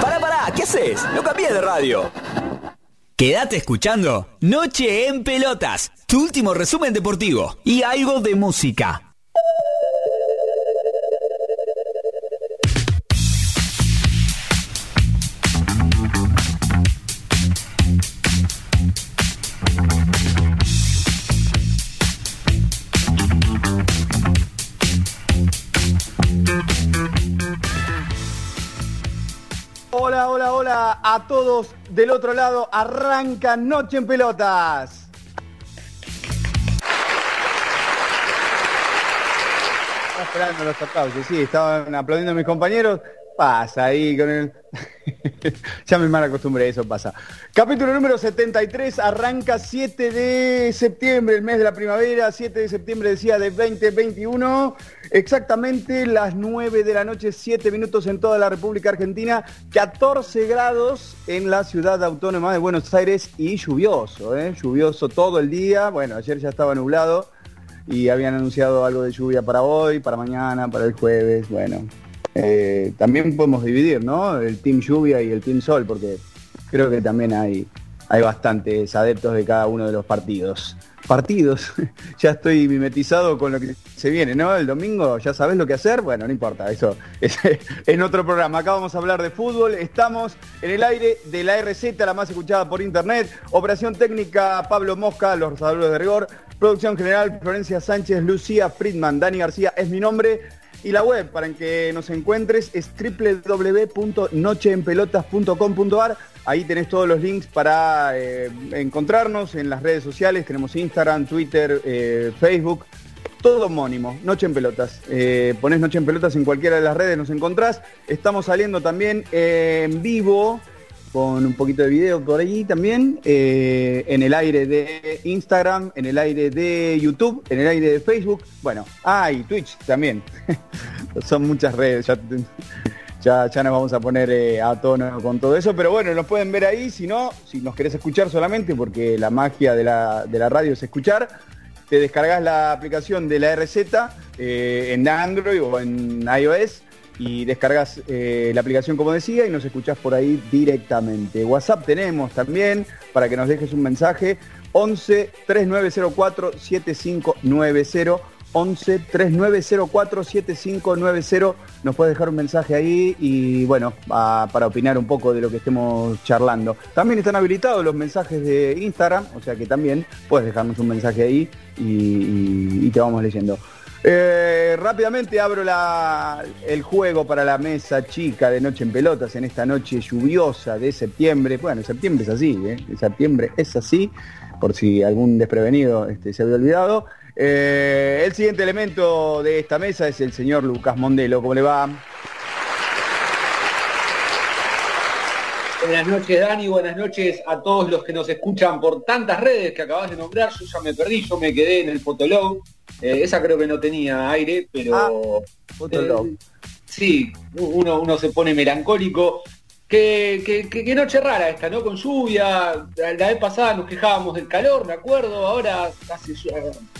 Pará, pará, ¿qué haces? No cambies de radio. Quédate escuchando Noche en Pelotas, tu último resumen deportivo y algo de música. A todos del otro lado. Arranca Noche en Pelotas. Estaba esperando los aplausos, sí, estaban aplaudiendo mis compañeros. Pasa ahí con el... ya me mal acostumbré, eso pasa. Capítulo número 73, arranca 7 de septiembre, el mes de la primavera, 7 de septiembre decía de 2021, exactamente las 9 de la noche, 7 minutos en toda la República Argentina, 14 grados en la ciudad autónoma de Buenos Aires y lluvioso, ¿eh? lluvioso todo el día, bueno, ayer ya estaba nublado y habían anunciado algo de lluvia para hoy, para mañana, para el jueves, bueno, eh, también podemos dividir, ¿no? El Team Lluvia y el Team Sol, porque creo que también hay, hay bastantes adeptos de cada uno de los partidos. Partidos, ya estoy mimetizado con lo que se viene, ¿no? El domingo, ¿ya sabes lo que hacer? Bueno, no importa, eso es en otro programa. Acá vamos a hablar de fútbol, estamos en el aire de la RZ, la más escuchada por internet. Operación técnica, Pablo Mosca, los saludos de rigor. Producción general, Florencia Sánchez, Lucía Friedman, Dani García es mi nombre. Y la web para que nos encuentres es www.nocheenpelotas.com.ar. Ahí tenés todos los links para eh, encontrarnos en las redes sociales. Tenemos Instagram, Twitter, eh, Facebook. Todo homónimo, Noche en Pelotas. Eh, Noche en Pelotas en cualquiera de las redes, nos encontrás. Estamos saliendo también en vivo con un poquito de video por allí también, eh, en el aire de Instagram, en el aire de YouTube, en el aire de Facebook, bueno, ah, Twitch también. Son muchas redes, ya, ya, ya nos vamos a poner eh, a tono con todo eso, pero bueno, nos pueden ver ahí, si no, si nos querés escuchar solamente, porque la magia de la, de la radio es escuchar, te descargas la aplicación de la RZ eh, en Android o en iOS y descargas eh, la aplicación como decía y nos escuchás por ahí directamente. WhatsApp tenemos también para que nos dejes un mensaje 11 3904 7590 11 3904 7590 nos puedes dejar un mensaje ahí y bueno, para opinar un poco de lo que estemos charlando. También están habilitados los mensajes de Instagram, o sea que también puedes dejarnos un mensaje ahí y, y te vamos leyendo. Eh, rápidamente abro el juego para la mesa chica de Noche en Pelotas en esta noche lluviosa de septiembre. Bueno, septiembre es así, ¿eh? septiembre es así, por si algún desprevenido este, se había olvidado. Eh, el siguiente elemento de esta mesa es el señor Lucas Mondelo. ¿Cómo le va? Buenas noches Dani, buenas noches a todos los que nos escuchan por tantas redes que acabas de nombrar. Yo ya me perdí, yo me quedé en el Fotolog. Eh, esa creo que no tenía aire, pero... Ah. Eh, sí, uno, uno se pone melancólico. Qué, qué, qué, qué noche rara esta, ¿no? Con lluvia. La, la vez pasada nos quejábamos del calor, me acuerdo. Ahora hace,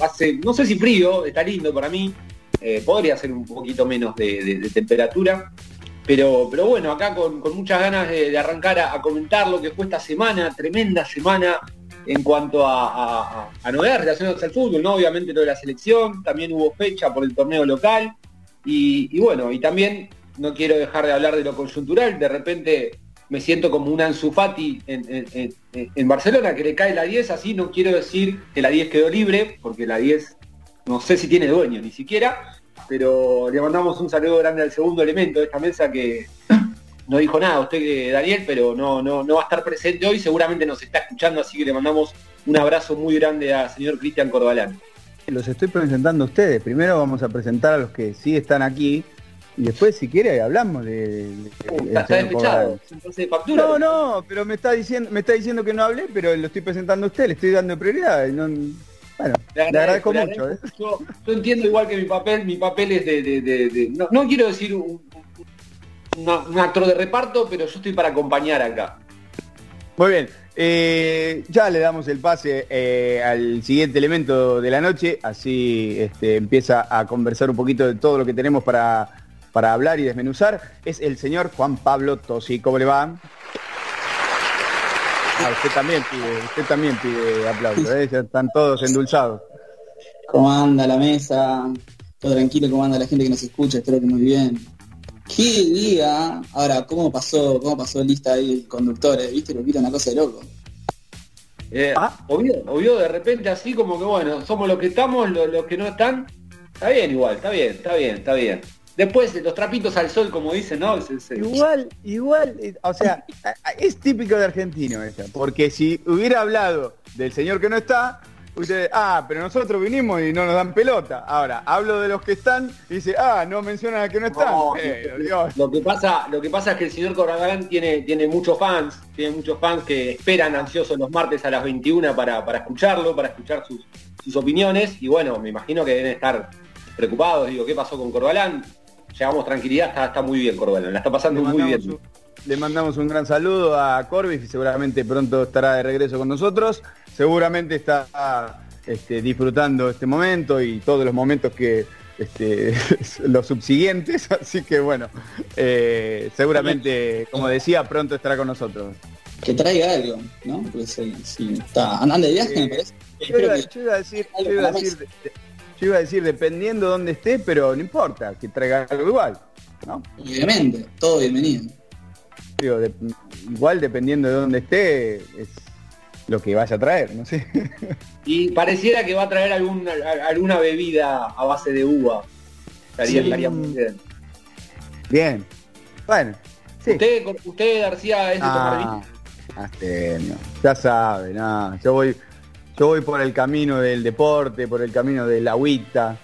hace no sé si frío, está lindo para mí. Eh, podría ser un poquito menos de, de, de temperatura. Pero, pero bueno, acá con, con muchas ganas de, de arrancar a, a, comentar lo que fue esta semana, tremenda semana en cuanto a, a, a novedades relacionadas al fútbol, ¿no? Obviamente lo de la selección, también hubo fecha por el torneo local, y, bueno, y también no quiero dejar de hablar de lo conjuntural, de repente me siento como un Ansu Fati en, en, Barcelona, que le cae la 10, así no quiero decir que la 10 quedó libre, porque la 10 no sé si tiene dueño ni siquiera, pero le mandamos un saludo grande al segundo elemento de esta mesa que no dijo nada usted, Daniel, pero no, no, no va a estar presente hoy, seguramente nos está escuchando, así que le mandamos un abrazo muy grande al señor Cristian Corbalán. los estoy presentando a ustedes. Primero vamos a presentar a los que sí están aquí y después si quiere hablamos de... No, no, pero me está diciendo me está diciendo que no hablé, pero lo estoy presentando a usted, le estoy dando prioridad. bueno, le agradezco, mucho. ¿eh? Yo, entiendo igual que mi papel, mi papel es de... no, quiero decir un, un actor de reparto, pero yo estoy para acompañar acá. Muy bien, eh, ya le damos el pase eh, al siguiente elemento de la noche, así este, empieza a conversar un poquito de todo lo que tenemos para, para hablar y desmenuzar. Es el señor Juan Pablo Tosi. ¿Cómo le va? Ah, usted también pide, usted también pide aplausos, ¿eh? ya están todos endulzados. ¿Cómo anda la mesa? Todo tranquilo, ¿cómo anda la gente que nos escucha? Espero que muy bien. ¿Qué día? Ahora, ¿cómo pasó, cómo pasó lista ahí conductores? ¿Viste? Lo quita una cosa de loco. Eh, ah. obvio, de repente así como que bueno, somos los que estamos, los, que no están. Está bien igual, está bien, está bien, está bien. Después los trapitos al sol, como dicen, ¿no? Igual, igual, eh, o sea, es típico de argentino eso, porque si hubiera hablado del señor que no está, ah, pero nosotros vinimos y no nos dan pelota. Ahora, hablo de los que están y dice, ah, no mencionan a que no están. Lo que pasa, lo que pasa es que el señor Corralán tiene, tiene muchos fans, tiene muchos fans que esperan ansiosos los martes a las 21 para, escucharlo, para escuchar sus, opiniones. Y bueno, me imagino que deben estar preocupados. Digo, ¿qué pasó con Corbalán? Llevamos tranquilidad, está, está muy bien Corbalán, la está pasando muy bien. le mandamos un gran saludo a Corbis y seguramente pronto estará de regreso con nosotros seguramente está este, disfrutando este momento y todos los momentos que este, los subsiguientes, así que bueno, eh, seguramente, como decía, pronto estará con nosotros. Que traiga algo, ¿no? Pues sí, está andando de viaje, me parece. Yo iba, a decir, yo iba a decir, dependiendo de dónde esté, pero no importa, que traiga algo igual, ¿no? Obviamente, todo bienvenido. igual dependiendo de dónde esté, es, lo que vaya a traer, no sé. Y pareciera que va a traer alguna, alguna bebida a base de uva. Estaría, muy bien. Bien. Bueno. Usted, usted, García, es de ah, Ya sabe, nada. Yo voy, yo voy por el camino del deporte, por el camino de la agüita.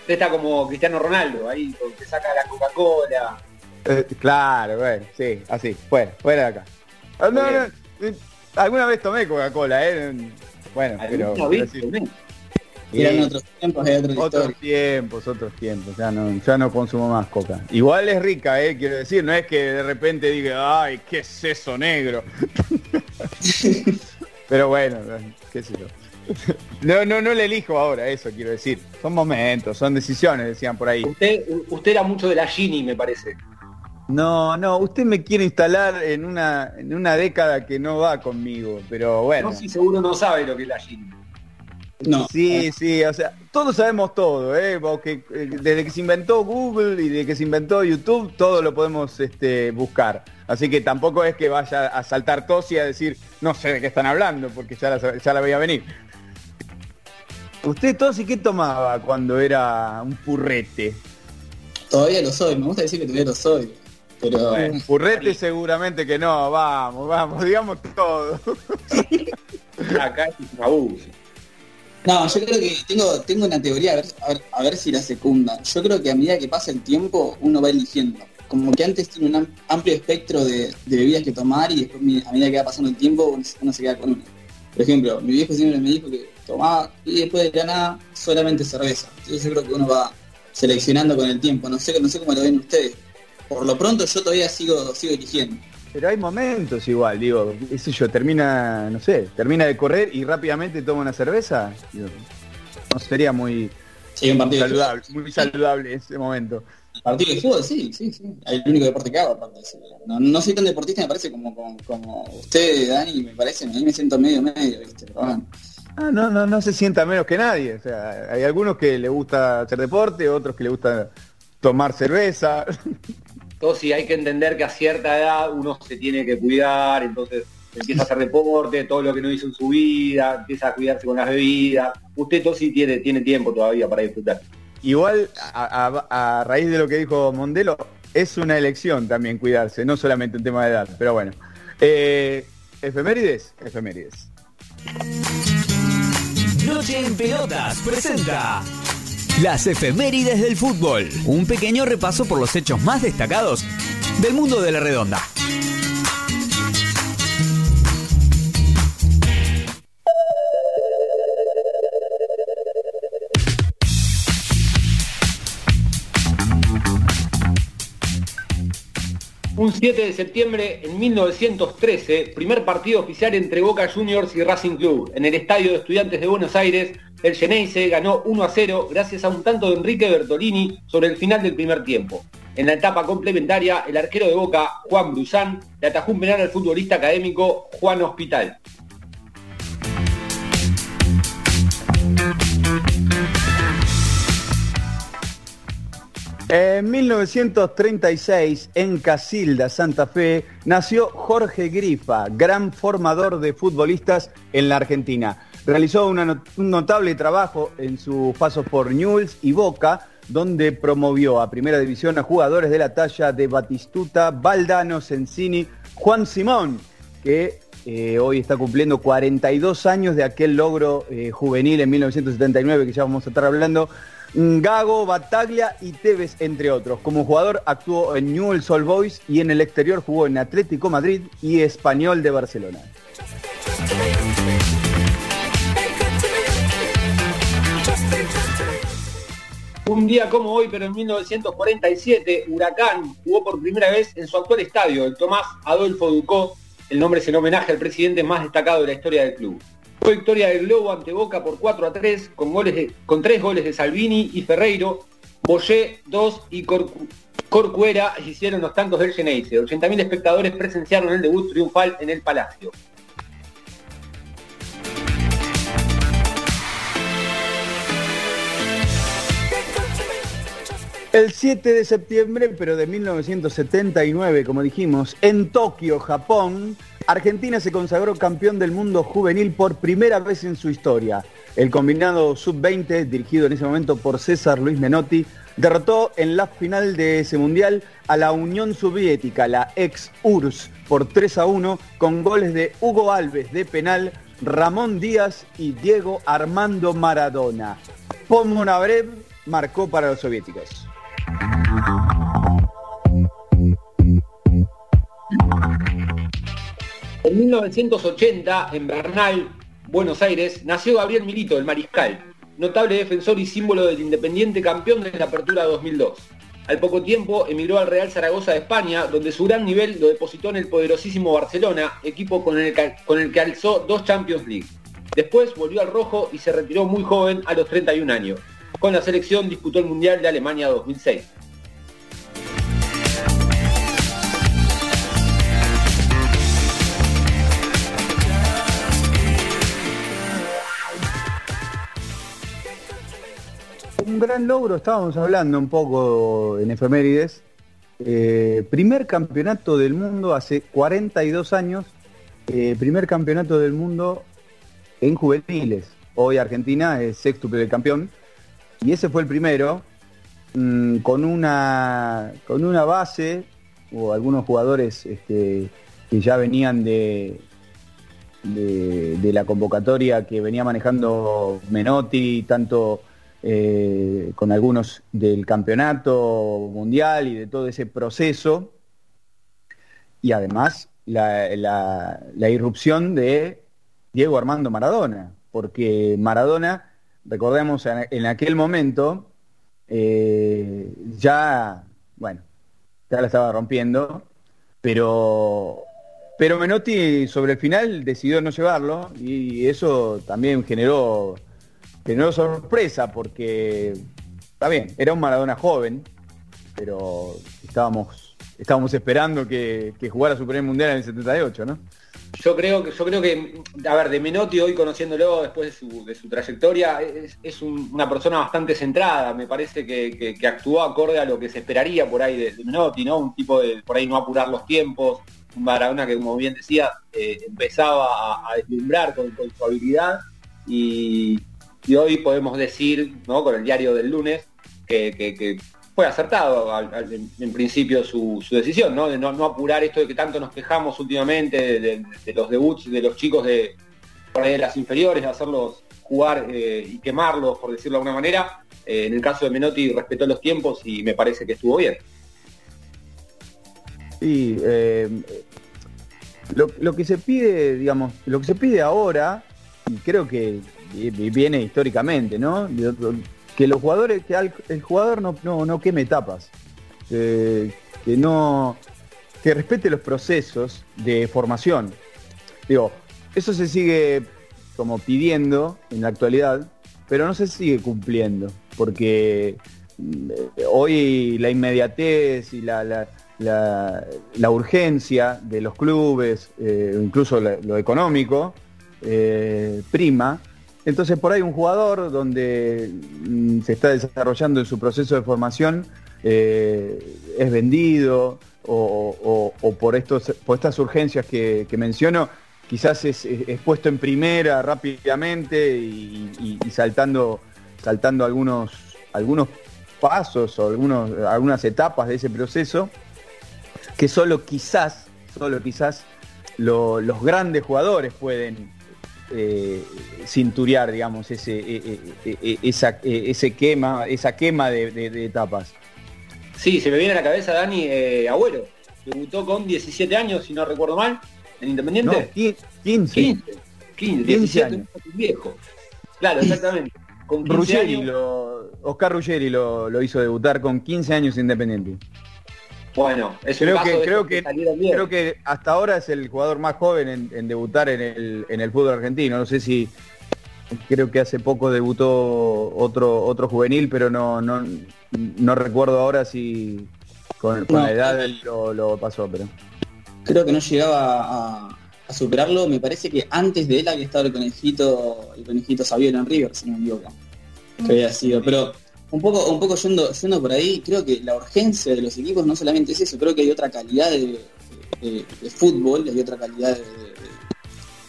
Usted está como Cristiano Ronaldo, ahí, que saca la Coca-Cola. Eh, claro, bueno, sí, así, fuera, fuera de acá. no, no, Alguna vez tomé Coca-Cola, ¿eh? Bueno, pero... Eran otros tiempos, Otros tiempos, otros tiempos, ya no, ya no consumo más coca. Igual es rica, eh, quiero decir, no es que de repente diga, ay, qué es eso negro. Pero bueno, qué sé yo. No, no, no le elijo ahora eso, quiero decir. Son momentos, son decisiones, decían por ahí. Usted, usted era mucho de la Gini, me parece. No, no, usted me quiere instalar en una, en una década que no va conmigo, pero bueno. No, si seguro no sabe lo que es la Gini. No. Sí, sí, o sea, todos sabemos todo, ¿eh? Porque eh, desde que se inventó Google y desde que se inventó YouTube, todo lo podemos este, buscar. Así que tampoco es que vaya a saltar tos y a decir, no sé de qué están hablando, porque ya la, ya la veía venir. ¿Usted tos y qué tomaba cuando era un purrete? Todavía lo soy, me gusta decir que todavía lo soy. Un purrete seguramente que no, vamos, vamos, digamos todo. Acá es un. No, yo creo que tengo, tengo una teoría, a ver, a ver, si la secunda. Yo creo que a medida que pasa el tiempo, uno va eligiendo. Como que antes tiene un amplio espectro de, bebidas que tomar y después a medida que va pasando el tiempo, uno, se queda con una. Por ejemplo, mi viejo siempre me dijo que tomaba y después de la nada solamente cerveza. Entonces yo creo que uno va seleccionando con el tiempo. No sé, no sé cómo lo ven ustedes por lo pronto yo todavía sigo, sigo eligiendo. Pero hay momentos igual, digo, ese yo, termina, no sé, termina de correr y rápidamente toma una cerveza. no sería muy, saludable, muy saludable ese momento. Partido de fútbol, sí, sí, sí. El único deporte que hago, aparte. No, no soy tan deportista, me parece como, como, usted, Dani, me parece, a mí me siento medio medio, ¿viste? Ah, no, no, no se sienta menos que nadie. O sea, hay algunos que le gusta hacer deporte, otros que le gusta tomar cerveza. sí hay que entender que a cierta edad uno se tiene que cuidar, entonces empieza a hacer deporte, todo lo que no hizo en su vida, empieza a cuidarse con las bebidas. Usted sí tiene, tiene tiempo todavía para disfrutar. Igual, a, raíz de lo que dijo Mondelo, es una elección también cuidarse, no solamente un tema de edad, pero bueno. Eh, efemérides, efemérides. Noche en Pelotas presenta las efemérides del fútbol. Un pequeño repaso por los hechos más destacados del mundo de la redonda. Un 7 de septiembre en 1913, primer partido oficial entre Boca Juniors y Racing Club. En el Estadio de Estudiantes de Buenos Aires, el Geneise ganó 1 a 0 gracias a un tanto de Enrique Bertolini sobre el final del primer tiempo. En la etapa complementaria, el arquero de Boca, Juan Brusán, le atajó un penal al futbolista académico Juan Hospital. En 1936, en Casilda, Santa Fe, nació Jorge Grifa, gran formador de futbolistas en la Argentina. Realizó un notable trabajo en sus pasos por Newell's y Boca, donde promovió a primera división a jugadores de la talla de Batistuta, Valdano, Sensini, Juan Simón, que eh, hoy está cumpliendo 42 años de aquel logro eh, juvenil en 1979 que ya vamos a estar hablando Gago, Bataglia y Tevez, entre otros. Como jugador actuó en Newell's Old Boys y en el exterior jugó en Atlético Madrid y Español de Barcelona. Un día como hoy, pero en 1947, Huracán jugó por primera vez en su actual estadio, el Tomás Adolfo Ducó. El nombre es en homenaje al presidente más destacado de la historia del club. Fue victoria del Globo ante Boca por 4 a 3 con, goles con tres goles de Salvini y Ferreiro. Boyé 2 y Corcuera hicieron los tantos del Geneise. 80.000 espectadores presenciaron el debut triunfal en el Palacio. El 7 de septiembre, pero de 1979, como dijimos, en Tokio, Japón, Argentina se consagró campeón del mundo juvenil por primera vez en su historia. El combinado sub-20, dirigido en ese momento por César Luis Menotti, derrotó en la final de ese mundial a la Unión Soviética, la ex-URSS, por 3 a 1, con goles de Hugo Alves de penal, Ramón Díaz y Diego Armando Maradona. Pomonabrev marcó para los soviéticos. En 1980, en Bernal, Buenos Aires, nació Gabriel Milito, el mariscal, notable defensor y símbolo del Independiente campeón de la Apertura 2002. Al poco tiempo emigró al Real Zaragoza de España, donde su gran nivel lo depositó en el poderosísimo Barcelona, equipo con el, que, con el que alzó dos Champions League. Después volvió al rojo y se retiró muy joven a los 31 años. Con la selección disputó el Mundial de Alemania 2006. Un gran logro, estábamos hablando un poco en efemérides. Eh, primer campeonato del mundo hace 42 años, eh, primer campeonato del mundo en juveniles. Hoy Argentina es sextuple campeón y ese fue el primero mm, con una con una base o algunos jugadores este, que ya venían de, de, de la convocatoria que venía manejando Menotti, tanto eh, con algunos del campeonato mundial y de todo ese proceso. Y además la, irrupción de Diego Armando Maradona, porque Maradona, recordemos, en, en aquel momento eh, ya, bueno, ya la estaba rompiendo, pero, pero Menotti sobre el final decidió no llevarlo y eso también generó generó sorpresa porque, está bien, era un Maradona joven, pero estábamos, estábamos esperando que, que jugara su primer mundial en el 78, ¿no? Yo creo que, yo creo que, a ver, de Menotti hoy conociéndolo después de su, de su trayectoria, es, es un, una persona bastante centrada, me parece que, que, que, actuó acorde a lo que se esperaría por ahí de, Menotti, ¿no? Un tipo de por ahí no apurar los tiempos, un Maradona que como bien decía, eh, empezaba a, a deslumbrar con, con, su habilidad y, y, hoy podemos decir, ¿no? Con el diario del lunes, que, fue acertado en, principio su, decisión, ¿no? De no, apurar esto de que tanto nos quejamos últimamente de, los debuts de los chicos de, de las inferiores, de hacerlos jugar eh, y quemarlos, por decirlo de alguna manera. Eh, en el caso de Menotti respetó los tiempos y me parece que estuvo bien. Sí, lo, que se pide, digamos, lo que se pide ahora, y creo que viene históricamente, ¿no? Que los jugadores, que el jugador no, no, queme etapas, que no, que respete los procesos de formación. Digo, eso se sigue como pidiendo en la actualidad, pero no se sigue cumpliendo, porque eh, hoy la inmediatez y la, la, urgencia de los clubes, eh, incluso lo, económico, eh, prima. Entonces por ahí un jugador donde mm, se está desarrollando en su proceso de formación es vendido o, por, estos, por estas urgencias que menciono, quizás es, puesto en primera rápidamente y, saltando, saltando algunos, algunos pasos o algunos, algunas etapas de ese proceso, que solo quizás, solo quizás los grandes jugadores pueden eh, cinturear, digamos, ese, e, e, e, esa, ese quema, esa quema de, etapas. Sí, se me viene a la cabeza Dani eh, Agüero. Debutó con 17 años, si no recuerdo mal, ¿En Independiente? No, 15. 15. 15, 15 años. Viejo. Claro, exactamente. Con Ruggeri lo, Oscar Ruggeri lo, hizo debutar con 15 años Independiente. Bueno, es creo que, creo que, creo que hasta ahora es el jugador más joven en, debutar en el, en el fútbol argentino. No sé si creo que hace poco debutó otro otro juvenil, pero no no, no recuerdo ahora si con, la edad lo, lo pasó, pero creo que no llegaba a, superarlo. Me parece que antes de él había estado el conejito, el conejito Saviola en River, si no me equivoco. Que había sido. Pero un poco, un poco yendo, yendo por ahí, creo que la urgencia de los equipos no solamente es eso, creo que hay otra calidad de, fútbol, hay otra calidad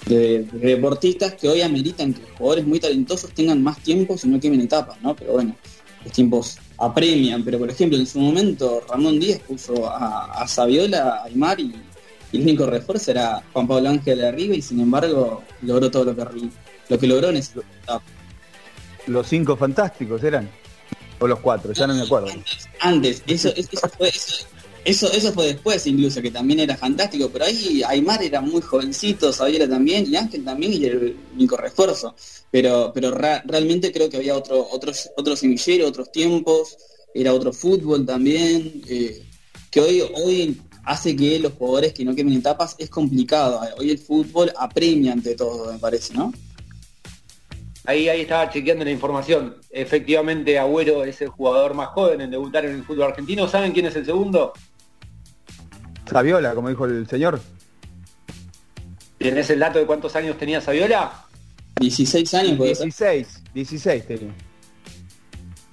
de, deportistas que hoy ameritan que jugadores muy talentosos tengan más tiempo si no quemen etapas, ¿no? Pero bueno, los tiempos apremian, pero por ejemplo en su momento Ramón Díaz puso a, a Saviola, a Aymar y el único refuerzo era Juan Pablo Ángel de arriba y sin embargo logró todo lo que, lo que logró en ese Los cinco fantásticos eran. O los cuatro, ya no me acuerdo. Antes, eso, eso, fue después incluso, que también era fantástico, pero ahí Aymar era muy jovencito, Sabiela también, y Ángel también, y el único refuerzo. Pero, pero realmente creo que había otro, otros, otros semilleros, otros tiempos, era otro fútbol también, eh, que hoy, hoy hace que los jugadores que no quemen etapas es complicado. Hoy el fútbol apremia ante todo, me parece, ¿no? Ahí, ahí estaba chequeando la información. Efectivamente, Agüero es el jugador más joven en debutar en el fútbol argentino. ¿Saben quién es el segundo? Saviola, como dijo el señor. ¿Tienes el dato de cuántos años tenía Saviola? 16 años. 16, 16 tenía.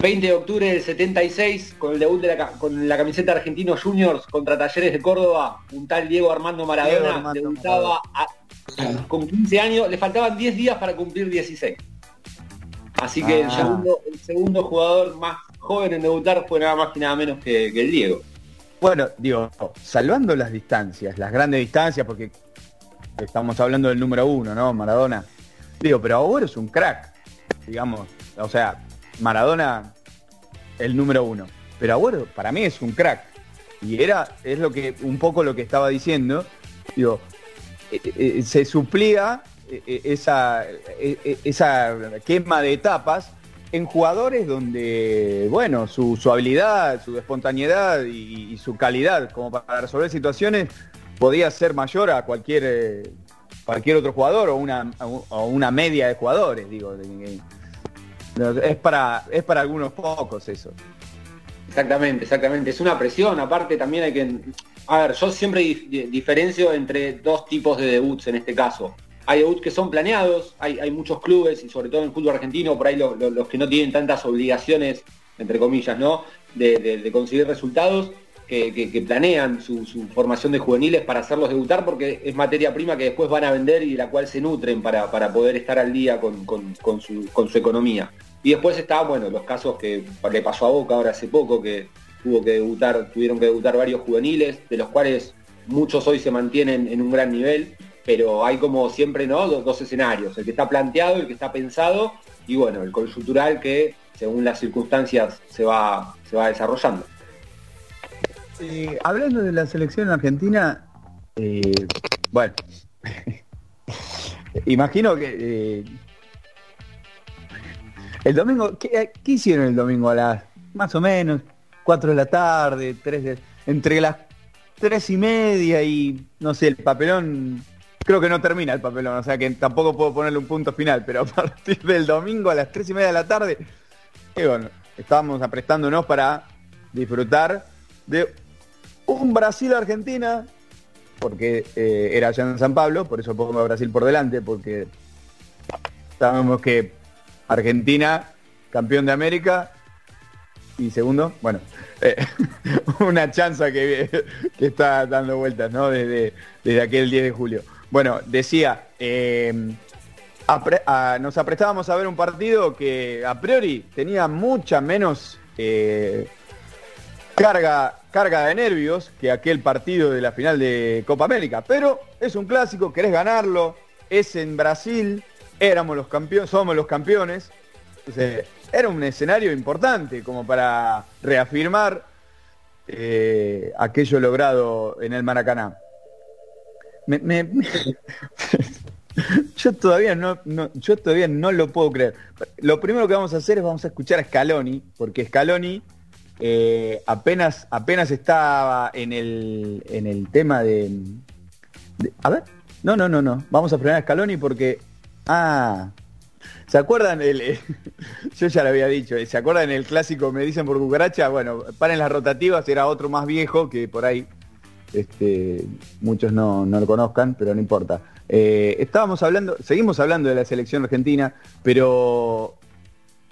20 de octubre del 76, con el debut de la, con la camiseta Argentino Juniors contra Talleres de Córdoba, un tal Diego Armando Maradona debutaba con 15 años, le faltaban 10 días para cumplir 16. Así que el, ah. segundo, el segundo jugador más joven en debutar fue nada más y nada menos que, el Diego. Bueno, digo, salvando las distancias, las grandes distancias, porque estamos hablando del número uno, ¿no? Maradona. Digo, pero ahora es un crack, digamos. O sea, Maradona el número uno. Pero Agüero para mí es un crack. Y era, es lo que, un poco lo que estaba diciendo. Digo, eh, eh, eh, se suplía esa, esa quema de etapas en jugadores donde, bueno, su, habilidad, su espontaneidad y, su calidad como para resolver situaciones podía ser mayor a cualquier, cualquier otro jugador o una, una media de jugadores, digo. Es para, es para algunos pocos eso. Exactamente, exactamente. Es una presión, aparte también hay que... A ver, yo siempre diferencio entre dos tipos de debuts en este caso. Hay debuts que son planeados, hay, muchos clubes, y sobre todo en el fútbol argentino, por ahí los que no tienen tantas obligaciones, entre comillas, ¿no? De, conseguir resultados, que, planean su, formación de juveniles para hacerlos debutar porque es materia prima que después van a vender y de la cual se nutren para, poder estar al día con, su, con su economía. Y después está, bueno, los casos que le pasó a Boca ahora hace poco, que tuvo que debutar, tuvieron que debutar varios juveniles, de los cuales muchos hoy se mantienen en un gran nivel. Pero hay como siempre, ¿no? Dos, escenarios, el que está planteado, el que está pensado, y bueno, el conjuntural que según las circunstancias se va, se va desarrollando. Eh, hablando de la selección argentina, eh, bueno, imagino que eh, el domingo, ¿qué, hicieron el domingo a las más o menos 4 de la tarde, 3 de, entre las tres y media y no sé, el papelón, creo que no termina el papelón, o sea que tampoco puedo ponerle un punto final, pero a partir del domingo a las tres y media de la tarde, bueno, estábamos aprestándonos para disfrutar de un Brasil-Argentina, porque eh, era allá en San Pablo, por eso pongo a Brasil por delante, porque sabemos que Argentina, campeón de América, y segundo, bueno, eh, una chanza que, está dando vueltas, ¿no? Desde, desde aquel 10 de julio. Bueno, decía, eh, nos aprestábamos a ver un partido que a priori tenía mucha menos carga carga de nervios que aquel partido de la final de Copa América. Pero es un clásico, querés ganarlo, es en Brasil, éramos los campeones, somos los campeones. era un escenario importante como para reafirmar eh, aquello logrado en el Maracaná. yo todavía no, yo todavía no lo puedo creer. Lo primero que vamos a hacer es vamos a escuchar a Scaloni, porque Scaloni eh, apenas, apenas estaba en el, en el tema de, A ver, no, no, no, no. Vamos a frenar a Scaloni porque. Ah. ¿Se acuerdan? El, yo ya lo había dicho. ¿Se acuerdan el clásico Me dicen por cucaracha? Bueno, paren las rotativas, era otro más viejo que por ahí este, muchos no, lo conozcan, pero no importa. Eh, estábamos hablando, seguimos hablando de la selección argentina, pero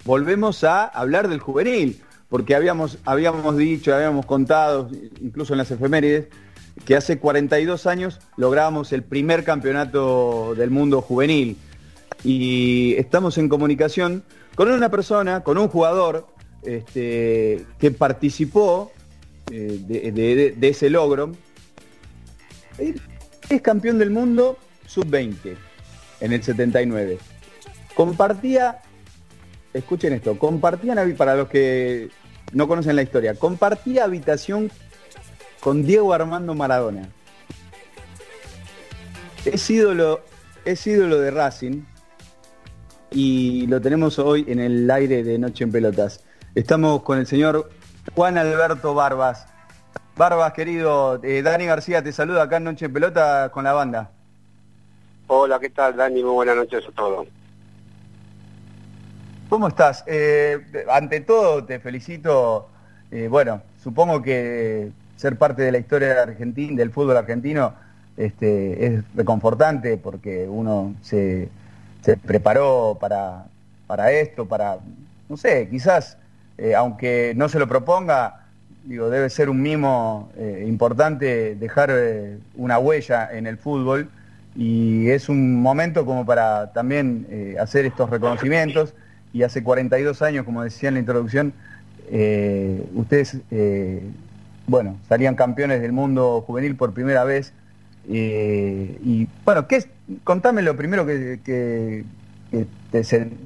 volvemos a hablar del juvenil porque habíamos, habíamos dicho, habíamos contado, incluso en las efemérides, que hace 42 años logramos el primer campeonato del mundo juvenil. Y estamos en comunicación con una persona, con un jugador este, que participó eh, de, ese logro. Es campeón del mundo sub-20 en el 79. Compartía escuchen esto, compartían, para los que no conocen la historia, compartía habitación con Diego Armando Maradona. Es ídolo, es ídolo de Racing y lo tenemos hoy en el aire de Noche en Pelotas. Estamos con el señor Juan Alberto Barbas. Barbas, querido, eh, Dani García te saluda acá en Noche en Pelota con la banda. Hola, ¿qué tal, Dani? Muy buenas noches a todos. ¿Cómo estás? Eh, ante todo, te felicito. Eh, bueno, supongo que ser parte de la historia de Argentina, del fútbol argentino este, es reconfortante porque uno se, preparó para, para, esto, para, no sé, quizás, eh, aunque no se lo proponga, digo, debe ser un mimo importante dejar una huella en el fútbol y es un momento como para también hacer estos reconocimientos y hace 42 años, como decía en la introducción, eh, ustedes, eh, bueno, salían campeones del mundo juvenil por primera vez. Eh, y bueno, ¿qué es? contame lo primero que, te,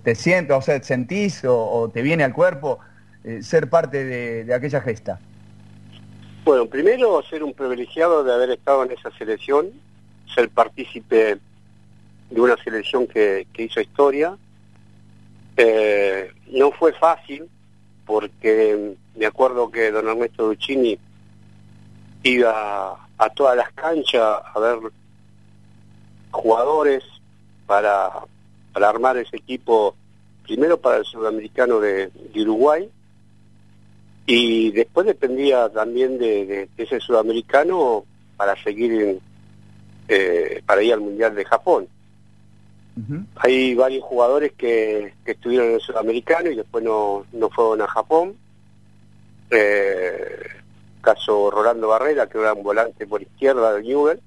te siento, o sea, sentís o, te viene al cuerpo ser parte de, aquella gesta. Bueno, primero ser un privilegiado de haber estado en esa selección, ser partícipe de una selección que hizo historia, eh, no fue fácil porque me acuerdo que don Ernesto Duccini iba a todas las canchas a ver jugadores para, para armar ese equipo, primero para el sudamericano de, Uruguay, y después dependía también de, ese sudamericano para seguir eh, para ir al Mundial de Japón. Hay varios jugadores que, estuvieron en el sudamericano y después no, no fueron a Japón. Eh, caso Rolando Barrera, que era un volante por izquierda de Newell,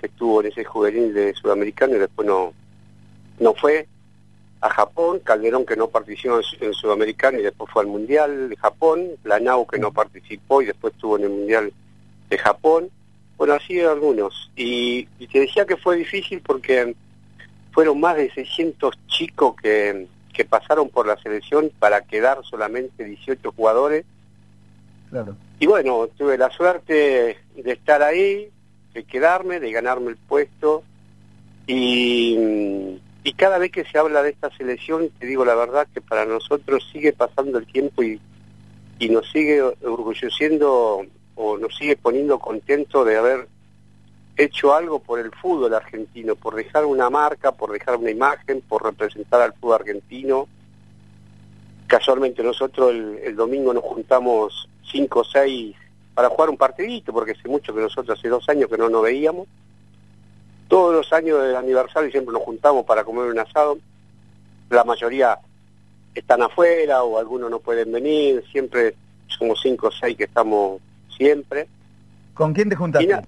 que estuvo en ese juvenil de sudamericano y después no, no fue a Japón, Calderón que no participó en el sudamericano y después fue al mundial de Japón, Lanao que no participó y después estuvo en el mundial de Japón, Bueno, así algunos. Y, te decía que fue difícil porque fueron más de 600 chicos que, que pasaron por la selección para quedar solamente 18 jugadores. Claro. Y bueno, tuve la suerte de estar ahí, de quedarme, de ganarme el puesto. Y, y cada vez que se habla de esta selección, te digo la verdad que para nosotros sigue pasando el tiempo y, y nos sigue orgulleciendo o nos sigue poniendo contento de haber hecho algo por el fútbol argentino, por dejar una marca, por dejar una imagen, por representar al fútbol argentino. Casualmente nosotros el, domingo nos juntamos cinco o seis para jugar un partidito, porque hace mucho que nosotros, hace dos años que no nos veíamos. Todos los años del aniversario siempre nos juntamos para comer un asado. La mayoría están afuera o algunos no pueden venir, siempre somos cinco o seis que estamos siempre. ¿Con quién te juntaste?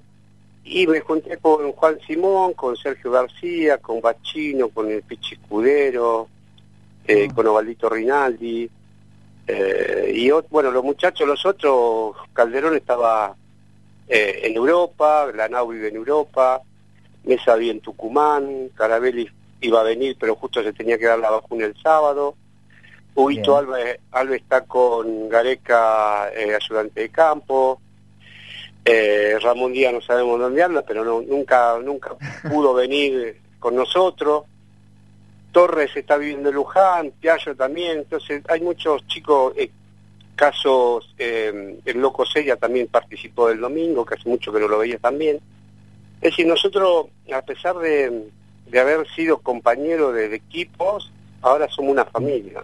Y, me junté con Juan Simón, con Sergio García, con Bachino, con el Pichi Escudero, eh, ah. con Ovaldito Rinaldi. Eh, y bueno, los muchachos, los otros, Calderón estaba eh, en Europa, Lanau vive en Europa, Mesa vive en Tucumán, Carabelli iba a venir, pero justo se tenía que dar la vacuna el sábado. Huguito Alves, está con Gareca, eh, ayudante de campo. Eh, Ramón Díaz no sabemos dónde anda, pero no, nunca, nunca pudo venir con nosotros. Torres está viviendo en Luján, Piaggio también, entonces hay muchos chicos, eh, casos, el Loco Sella también participó del domingo, que hace mucho que no lo veía también. Es decir, nosotros, a pesar de, haber sido compañeros de equipos, ahora somos una familia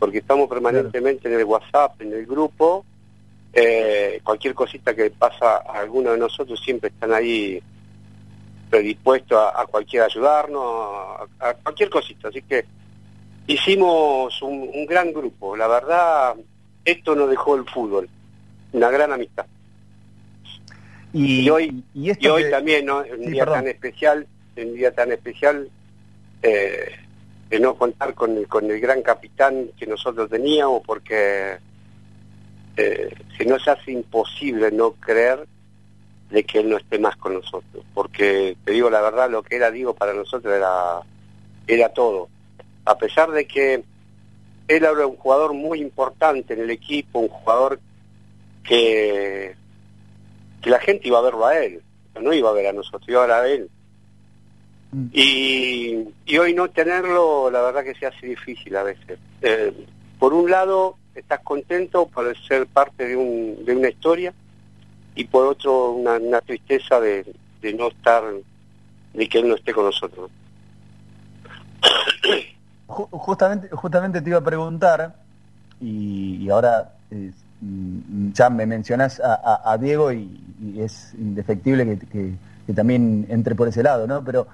porque estamos permanentemente en el WhatsApp, en el grupo, eh, cualquier cosita que pasa a alguno de nosotros siempre están ahí predispuestos a, cualquier ayudarnos, a, cualquier cosita. Así que hicimos un, gran grupo. La verdad, esto nos dejó el fútbol, una gran amistad. Y, hoy, y, hoy también, ¿no? un día tan especial, un día tan especial, eh, de no contar con el, con el gran capitán que nosotros teníamos, porque eh, se nos hace imposible no creer de que él no esté más con nosotros, porque te digo la verdad, lo que era digo para nosotros era, era todo. A pesar de que él era un jugador muy importante en el equipo, un jugador que, que la gente iba a verlo a él, no iba a ver a nosotros, iba a ver a él. Mm. Y, y, hoy no tenerlo, la verdad que se hace difícil a veces. Eh, por un lado, estás contento por ser parte de, un, de una historia y por otro, una, tristeza de, de, no estar, de que él no esté con nosotros. Justamente, justamente te iba a preguntar, y, ahora mm, ya me mencionás a, Diego y, es indefectible que, que, que, también entre por ese lado, ¿no? Pero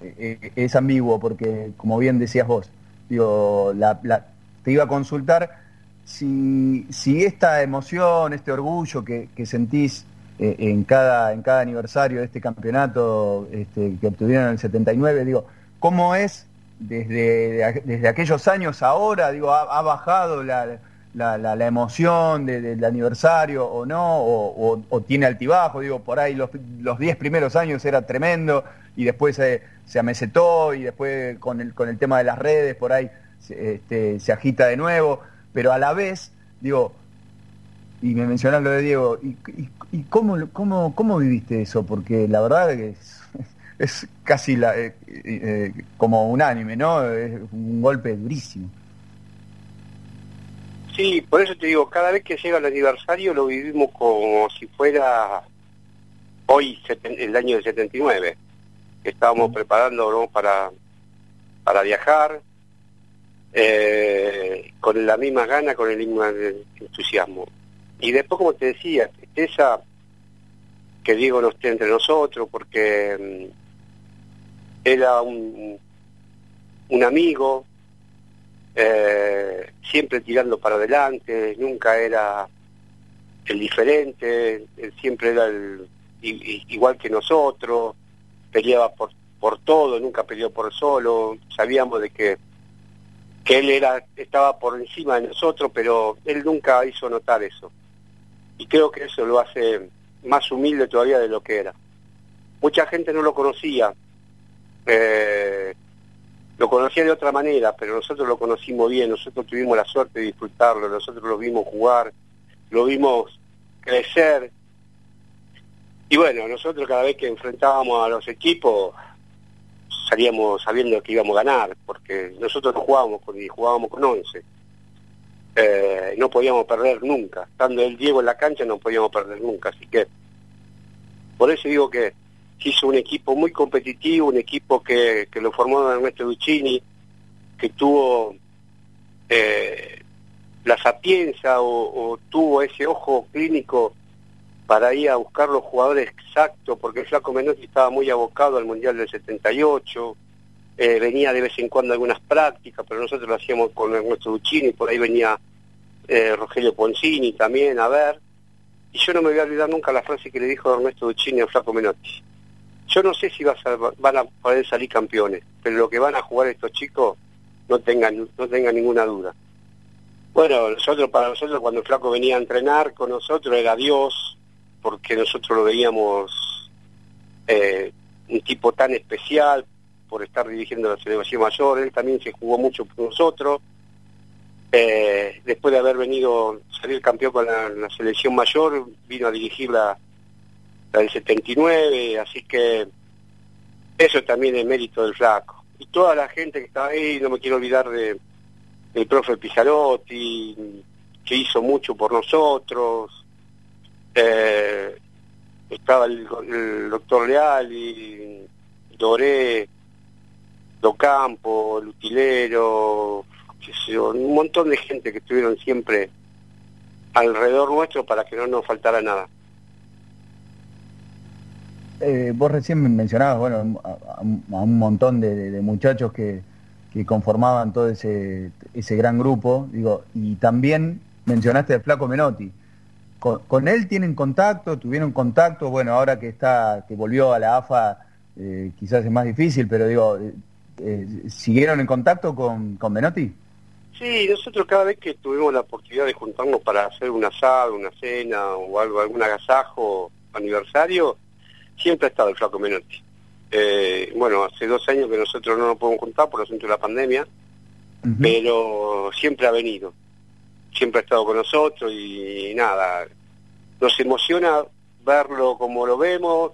eh, es ambiguo porque, como bien decías vos, digo, te iba a consultar si, esta emoción, este orgullo que, sentís eh, en, cada, en cada aniversario de este campeonato este, que obtuvieron en el 79, digo, ¿cómo es desde, desde aquellos años ahora? Digo, ¿ha, bajado la, la, emoción del aniversario o no? O, tiene altibajo? Digo, por ahí los 10 primeros años era tremendo y después se, se amesetó y después con el, con el tema de las redes por ahí se, este, se agita de nuevo, pero a la vez, digo, y me mencionas lo de Diego, ¿y, y, cómo, cómo, cómo, viviste eso? Porque la verdad que es, es casi la, eh, eh, como unánime, ¿no? Es un golpe durísimo. Sí, por eso te digo, cada vez que llega el aniversario lo vivimos como si fuera hoy, el año del 79 estábamos preparando para, para viajar, eh, con la misma gana, con el mismo entusiasmo. Y después, como te decía, esa que Diego no esté entre nosotros, porque mm, era un, un amigo, eh, siempre tirando para adelante, nunca era el diferente, siempre era el, igual que nosotros, peleaba por, por todo, nunca peleó por solo, sabíamos de que, que él era, estaba por encima de nosotros, pero él nunca hizo notar eso. Y creo que eso lo hace más humilde todavía de lo que era. Mucha gente no lo conocía, eh, lo conocía de otra manera, pero nosotros lo conocimos bien, nosotros tuvimos la suerte de disfrutarlo, nosotros lo vimos jugar, lo vimos crecer. Y bueno, nosotros cada vez que enfrentábamos a los equipos salíamos sabiendo que íbamos a ganar, porque nosotros no jugábamos con y jugábamos con 11. Eh, no podíamos perder nunca. Estando el Diego en la cancha no podíamos perder nunca. Así que por eso digo que hizo un equipo muy competitivo, un equipo que, que lo formó Ernesto Duccini, que tuvo eh, la sapiencia o, tuvo ese ojo clínico para ir a buscar los jugadores exactos, porque Flaco Menotti estaba muy abocado al Mundial del 78, eh, venía de vez en cuando algunas prácticas, pero nosotros lo hacíamos con Ernesto Duccini, por ahí venía eh, Rogelio Poncini también a ver, y yo no me voy a olvidar nunca la frase que le dijo Ernesto Duccini a Flaco Menotti. Yo no sé si van a poder salir campeones, pero lo que van a jugar estos chicos no tengan, no tengan ninguna duda. Bueno, nosotros para nosotros cuando flaco venía a entrenar con nosotros era Dios, porque nosotros lo veíamos eh, un tipo tan especial por estar dirigiendo la selección mayor, él también se jugó mucho por nosotros. Eh, después de haber venido, salir campeón con la selección mayor, vino a dirigir la, del 79, así que eso también es mérito del flaco. Y toda la gente que estaba ahí, no me quiero olvidar de el profe Pizarotti, que hizo mucho por nosotros, eh, estaba el, doctor Leal y Doré, Docampo, el utilero, un montón de gente que estuvieron siempre alrededor nuestro para que no nos faltara nada. Eh, vos recién mencionabas, bueno, a, un montón de, muchachos que, conformaban todo ese, ese gran grupo, digo, y también mencionaste al Flaco Menotti. Con, él tienen contacto? ¿Tuvieron contacto? Bueno, ahora que está, que volvió a la AFA, eh, quizás es más difícil, pero digo, eh, ¿siguieron en contacto con, con Menotti? Sí, nosotros cada vez que tuvimos la oportunidad de juntarnos para hacer un asado, una cena o algo, algún agasajo aniversario, siempre ha estado el flaco Menotti. Eh, bueno, hace dos años que nosotros no nos podemos juntar por asunto de la pandemia, pero siempre ha venido, siempre ha estado con nosotros y, nada, nos emociona verlo como lo vemos,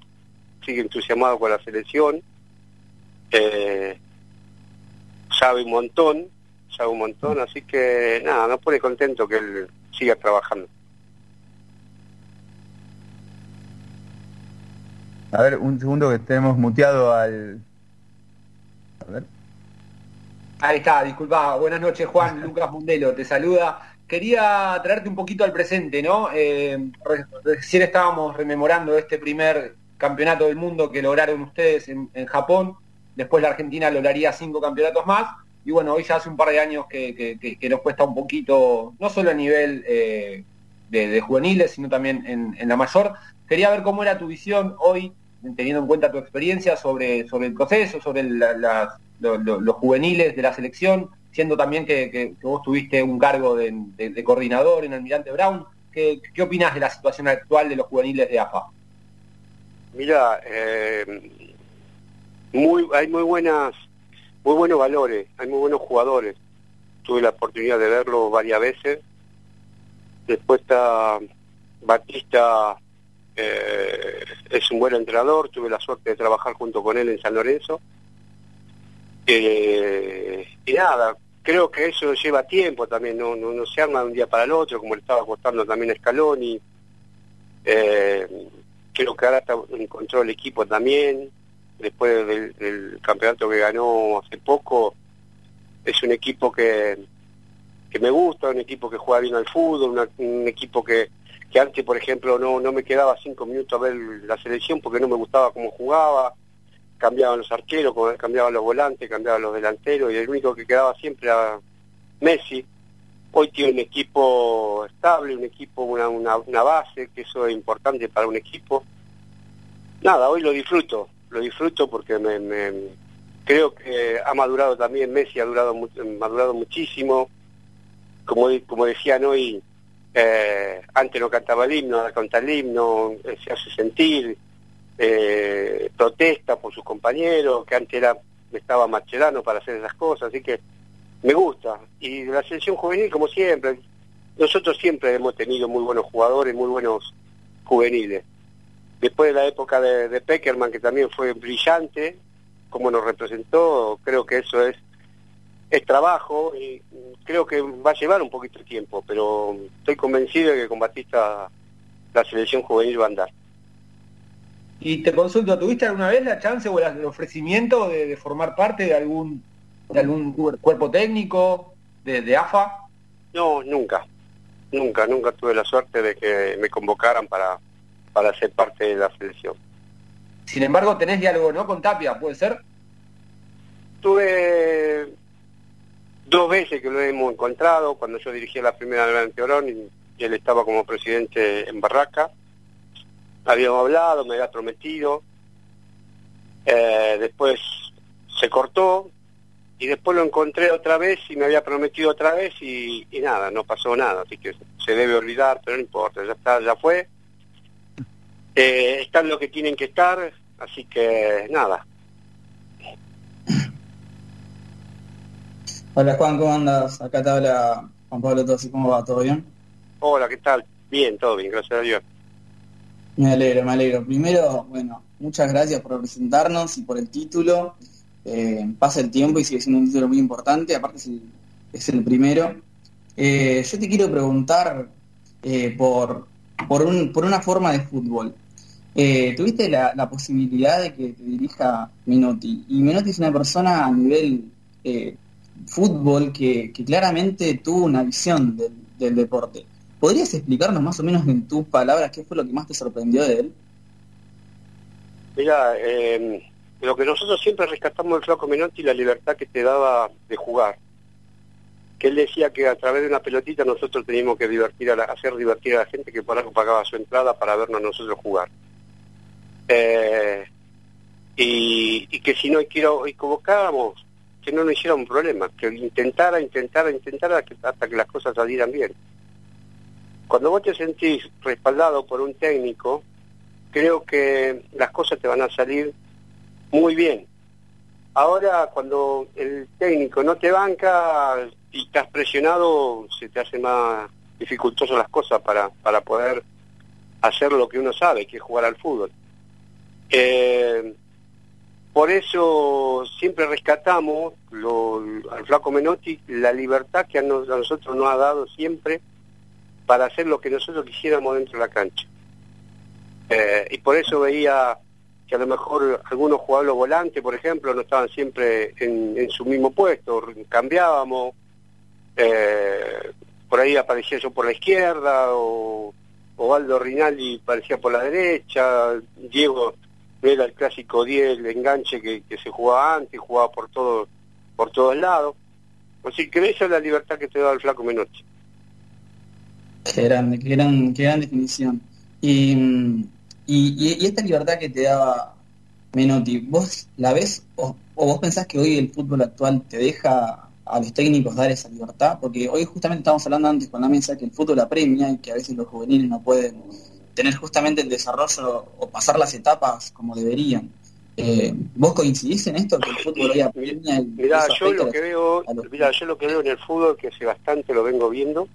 sigue entusiasmado con la selección, eh, sabe un montón, sabe un montón, así que nada, nos pone contento que él siga trabajando. A ver, un segundo que tenemos muteado al... A ver. Ahí está, disculpa. Buenas noches, Juan. Lucas Mundelo te saluda. Quería traerte un poquito al presente, ¿no? Eh, recién estábamos rememorando este primer campeonato del mundo que lograron ustedes en, Japón. Después la Argentina lograría cinco campeonatos más. Y bueno, hoy ya hace un par de años que, nos cuesta un poquito, no solo a nivel eh, de, juveniles, sino también en, en la mayor. Quería ver cómo era tu visión hoy teniendo en cuenta tu experiencia sobre, sobre el proceso, sobre los juveniles de la selección, siendo también que, vos tuviste un cargo de, coordinador en Almirante Brown, ¿qué, ¿qué opinas de la situación actual de los juveniles de AFA? Mira, eh, muy, hay muy buenas, muy buenos valores, hay muy buenos jugadores. Tuve la oportunidad de verlo varias veces. Después está Batista eh, es un buen entrenador, tuve la suerte de trabajar junto con él en San Lorenzo. Eh, y nada, creo que eso lleva tiempo también, no, no, se arma de un día para el otro, como le estaba costando también a Scaloni. Eh, creo que ahora encontró el equipo también, después del, campeonato que ganó hace poco. Es un equipo que, que me gusta, un equipo que juega bien al fútbol, un equipo que, que antes, por ejemplo, no, no me quedaba cinco minutos a ver la selección porque no me gustaba cómo jugaba, cambiaban los arqueros, cambiaban los volantes, cambiaban los delanteros, y el único que quedaba siempre era Messi. Hoy tiene un equipo estable, un equipo, una, una, base, que eso es importante para un equipo. Nada, hoy lo disfruto, lo disfruto porque me, creo que ha madurado también, Messi ha durado, madurado muchísimo. Como, como decían hoy, Eh, antes no cantaba el himno, ahora canta el himno, eh, se hace sentir, eh, protesta por sus compañeros, que antes era estaba Marcherano para hacer esas cosas, así que me gusta. Y la selección juvenil, como siempre, nosotros siempre hemos tenido muy buenos jugadores, muy buenos juveniles. Después de la época de Peckerman, que también fue brillante, como nos representó, creo que eso es, es trabajo y creo que va a llevar un poquito de tiempo, pero estoy convencido de que con Batista la selección juvenil va a andar. Y te consulto, ¿tuviste alguna vez la chance o el ofrecimiento de, formar parte de algún de algún cuerpo técnico de, de, AFA? No, nunca. Nunca, nunca tuve la suerte de que me convocaran para, para ser parte de la selección. Sin embargo, tenés diálogo, ¿no? Con Tapia, ¿puede ser? Tuve dos veces que lo hemos encontrado, cuando yo dirigía la primera de Anteorón y él estaba como presidente en Barraca habíamos hablado, me había prometido, eh, después se cortó y después lo encontré otra vez y me había prometido otra vez y, nada, no pasó nada, así que se debe olvidar, pero no importa, ya está, ya fue. Eh, están lo que tienen que estar, así que nada. Hola Juan, ¿cómo andas? Acá te habla Juan Pablo Tosi, ¿cómo va? ¿Todo bien? Hola, ¿qué tal? Bien, todo bien, gracias a Dios. Me alegro, me alegro. Primero, bueno, muchas gracias por presentarnos y por el título. Eh, pasa el tiempo y sigue siendo un título muy importante, aparte es el, primero. Eh, yo te quiero preguntar eh, por, por, un, por, una forma de fútbol. Tuviste la, posibilidad de que te dirija Menotti, y Menotti es una persona a nivel fútbol que, claramente tuvo una visión del deporte. ¿Podrías explicarnos más o menos en tus palabras qué fue lo que más te sorprendió de él? Mira, eh, lo que nosotros siempre rescatamos del Flaco Menotti, la libertad que te daba de jugar. Que él decía que a través de una pelotita nosotros teníamos que divertir a hacer divertir a la gente que por algo pagaba su entrada para vernos nosotros jugar. Eh, y, que si no equivocábamos, que no nos hiciera un problema, que intentara, intentara, intentara hasta que las cosas salieran bien. Cuando vos te sentís respaldado por un técnico, creo que las cosas te van a salir muy bien. Ahora, cuando el técnico no te banca y estás presionado, se te hace más dificultoso las cosas para, para poder hacer lo que uno sabe, que es jugar al fútbol. Eh, por eso siempre rescatamos al flaco Menotti la libertad que a, nosotros nos ha dado siempre para hacer lo que nosotros quisiéramos dentro de la cancha. Eh, y por eso veía que a lo mejor algunos jugadores volantes, por ejemplo, no estaban siempre en, su mismo puesto, cambiábamos, eh, por ahí aparecía yo por la izquierda, o Valdo Rinaldi aparecía por la derecha, Diego era el clásico 10, el enganche que, se jugaba antes, jugaba por todo, por todos lados. Así que esa es la libertad que te da el flaco Menotti. Qué grande, qué gran, qué gran definición. Y, y, esta libertad que te daba Menotti, ¿vos la ves o, vos pensás que hoy el fútbol actual te deja a los técnicos dar esa libertad? Porque hoy justamente estamos hablando antes con la mesa que el fútbol apremia y que a veces los juveniles no pueden tener justamente el desarrollo o pasar las etapas como deberían. Eh, ¿Vos coincidís en esto que el fútbol hoy apremia? Mirá, yo lo que veo, mirá, yo lo que veo en el fútbol que hace bastante lo vengo viendo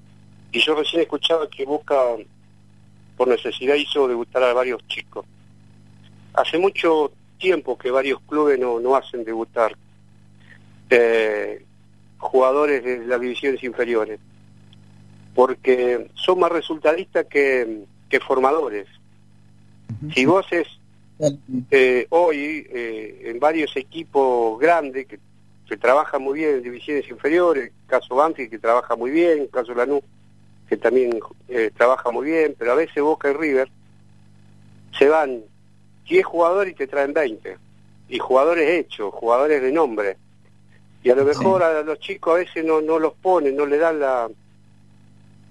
y yo recién escuchaba que Busca, por necesidad, hizo debutar a varios chicos. Hace mucho tiempo que varios clubes no, no hacen debutar eh, jugadores de las divisiones inferiores, porque son más resultadistas que, que formadores. Si vos es eh, hoy eh, en varios equipos grandes que, que trabajan muy bien en divisiones inferiores, caso Banfield que trabaja muy bien, caso Lanús que también eh, trabaja muy bien, pero a veces Boca y River se van 10 jugadores y te traen 20. Y jugadores hechos, jugadores de nombre. Y a lo mejor a los chicos a veces no, no los ponen, no le dan la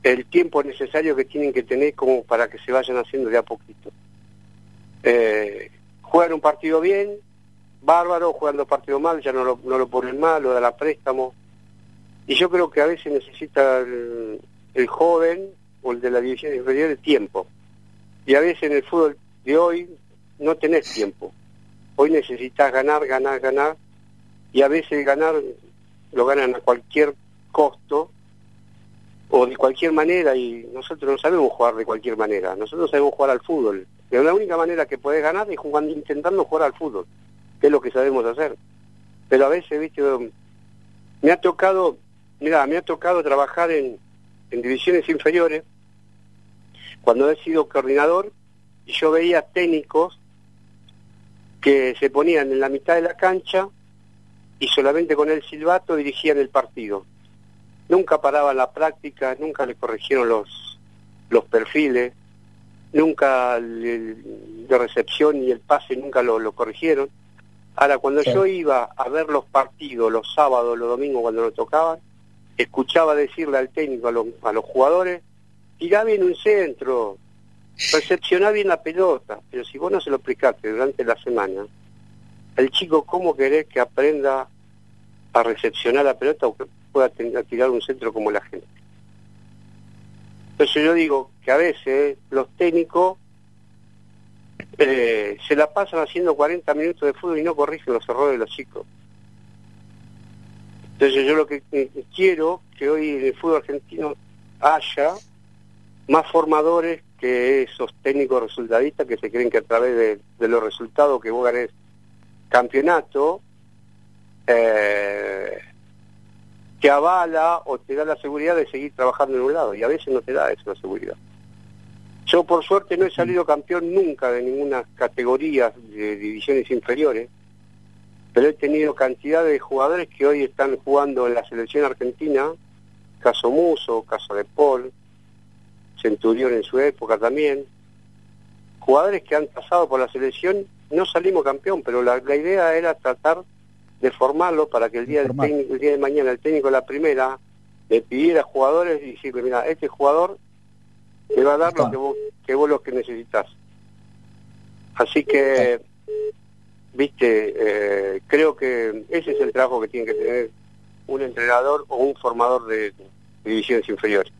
el tiempo necesario que tienen que tener como para que se vayan haciendo de a poquito. Eh, juegan un partido bien, bárbaro, un partido mal, ya no lo, no lo ponen mal, lo da la préstamo. Y yo creo que a veces necesita el, joven o el de la división inferior es tiempo. Y a veces en el fútbol de hoy no tenés tiempo. Hoy necesitas ganar, ganar, ganar, y a veces ganar lo ganan a cualquier costo o de cualquier manera, y nosotros no sabemos jugar de cualquier manera, nosotros sabemos jugar al fútbol. Pero la única manera que podés ganar es jugando, intentando jugar al fútbol, que es lo que sabemos hacer. Pero a veces, viste, me ha tocado, mira, me ha tocado trabajar en, en divisiones inferiores, cuando he sido coordinador, y yo veía técnicos que se ponían en la mitad de la cancha y solamente con el silbato dirigían el partido. Nunca paraban la práctica, nunca le corrigieron los, los perfiles, nunca de recepción y el pase nunca lo, lo corrigieron. Ahora, cuando yo iba a ver los partidos los sábados, los domingos, cuando nos tocaban, escuchaba decirle al técnico, a los, a los jugadores, tirá bien un centro, recepcioná bien la pelota, pero si vos no se lo explicaste durante la semana, el chico, ¿cómo querés que aprenda a recepcionar la pelota o pueda tirar un centro como la gente? Entonces yo digo que a veces los técnicos eh, se la pasan haciendo 40 minutos de fútbol y no corrigen los errores de los chicos. Entonces yo lo que quiero que hoy en el fútbol argentino haya más formadores que esos técnicos resultadistas que se creen que a través de, los resultados que vos ganés campeonato, eh, te avala o te da la seguridad de seguir trabajando en un lado, y a veces no te da eso la seguridad. Yo por suerte no he salido campeón nunca de ninguna categoría de divisiones inferiores, pero he tenido cantidad de jugadores que hoy están jugando en la selección argentina, caso Muso, caso de Paul, Centurión en su época también, jugadores que han pasado por la selección, no salimos campeón, pero la, idea era tratar de formarlo para que el día, del día de mañana el técnico de la primera le pidiera a jugadores y decirle, mira, este jugador te va a dar lo que vos, que vos lo que necesitas. Así que, viste, eh, creo que ese es el trabajo que tiene que tener un entrenador o un formador de divisiones inferiores.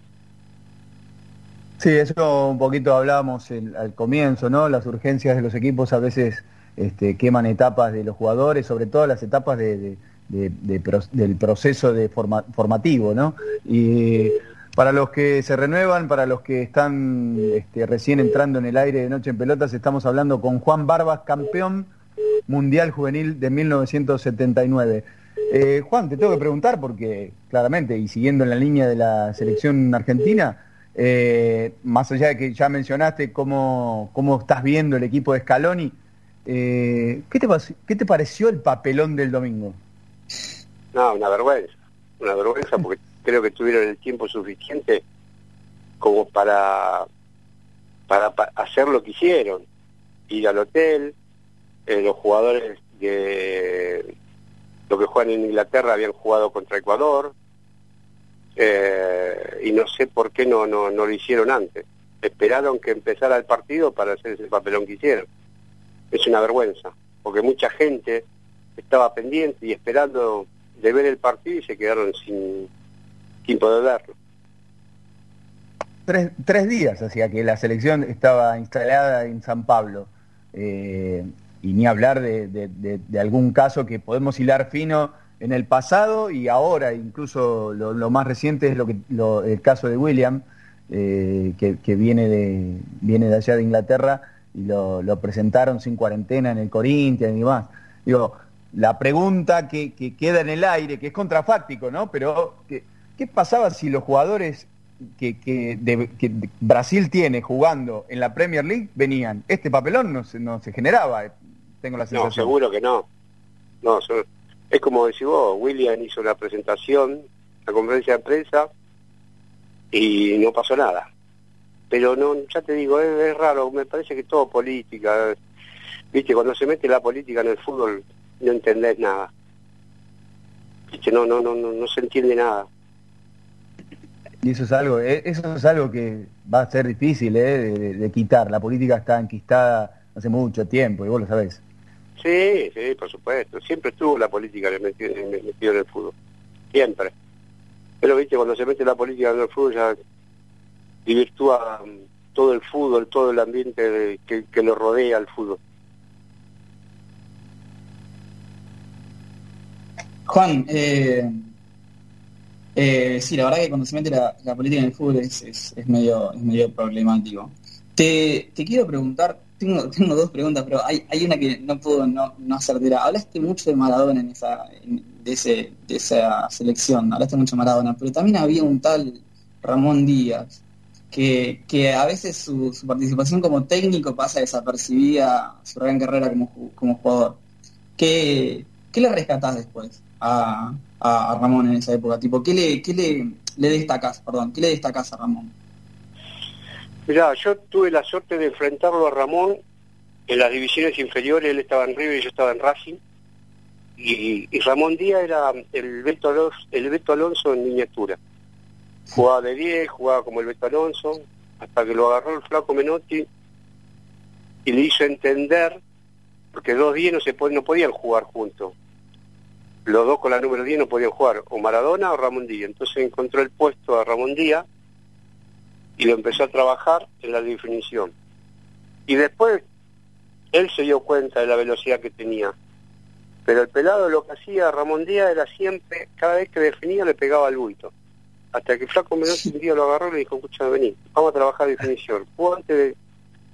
Sí, eso un poquito hablábamos al comienzo, ¿no? Las urgencias de los equipos a veces este, queman etapas de los jugadores, sobre todo las etapas de, del proceso de formativo, ¿no? Y para los que se renuevan, para los que están este, recién entrando en el aire de Noche en Pelotas, estamos hablando con Juan Barbas, campeón mundial juvenil de 1979. Eh, Juan, te tengo que preguntar porque claramente, y siguiendo en la línea de la selección argentina, eh, más allá de que ya mencionaste cómo, cómo estás viendo el equipo de Scaloni, eh, ¿qué, te, ¿qué te pareció el papelón del domingo? No, una vergüenza, una vergüenza porque creo que tuvieron el tiempo suficiente como para, para, hacer lo que hicieron, ir al hotel, eh, los jugadores de lo que juegan en Inglaterra habían jugado contra Ecuador, eh, y no sé por qué no, no, no lo hicieron antes. Esperaron que empezara el partido para hacer ese papelón que hicieron. Es una vergüenza, porque mucha gente estaba pendiente y esperando de ver el partido y se quedaron sin, sin poder verlo. Tres, tres días hacía que la selección estaba instalada en San Pablo. Eh, y ni hablar de, de, algún caso que podemos hilar fino en el pasado y ahora, incluso lo, más reciente es lo que, el caso de William, eh, que, viene, de, viene de allá de Inglaterra y lo, presentaron sin cuarentena en el Corinthians y demás. Digo, la pregunta que, queda en el aire, que es contrafáctico, ¿no? Pero, ¿qué, qué pasaba si los jugadores que, que, Brasil tiene jugando en la Premier League venían? Este papelón no se, no se generaba, tengo la sensación. No, seguro que no. No, es como decís vos, William hizo la presentación, la conferencia de prensa, y no pasó nada. Pero no, ya te digo, es, raro, me parece que todo política. Viste, cuando se mete la política en el fútbol no entendés nada. Viste, no, no, no, no, no se entiende nada. Y eso es algo, eh, eso es algo que va a ser difícil eh, de, de quitar. La política está enquistada hace mucho tiempo, y vos lo sabés. Sí, sí, por supuesto. Siempre estuvo la política metido, en el fútbol. Siempre. Pero, viste, cuando se mete la política en el fútbol ya virtúa mm, todo el fútbol, todo el ambiente que, que lo rodea al fútbol. Juan, eh, eh, sí, la verdad que cuando se mete la, política en el fútbol es, es, es medio, es medio problemático. Te, te quiero preguntar, tengo, tengo dos preguntas, pero hay, hay una que no puedo no, no hacértela. Hablaste mucho de Maradona en esa, de, ese, de esa selección, hablaste mucho de Maradona, pero también había un tal Ramón Díaz, que, que a veces su, su participación como técnico pasa desapercibida su gran carrera como, como jugador. ¿Qué, qué le rescatás después a, a- a Ramón en esa época? Tipo, ¿qué le, qué le, le destacás, perdón, qué le destacás a Ramón? Mirá, yo tuve la suerte de enfrentarlo a Ramón en las divisiones inferiores, él estaba en River y yo estaba en Racing. Y, y Ramón Díaz era el Beto, Alonso, el Beto Alonso en miniatura. Jugaba de 10, jugaba como el Beto Alonso, hasta que lo agarró el flaco Menotti y le hizo entender, porque dos 10 no, se no podían jugar juntos. Los dos con la número 10 no podían jugar, o Maradona o Ramón Díaz. Entonces encontró el puesto a Ramón Díaz y lo empezó a trabajar en la definición. Y después él se dio cuenta de la velocidad que tenía. Pero el pelado lo que hacía Ramón Díaz era siempre, cada vez que definía le pegaba al bulto. Hasta que Flaco Menotti un día lo agarró y le dijo, escucha, vení, vamos a trabajar definición. Vos antes de,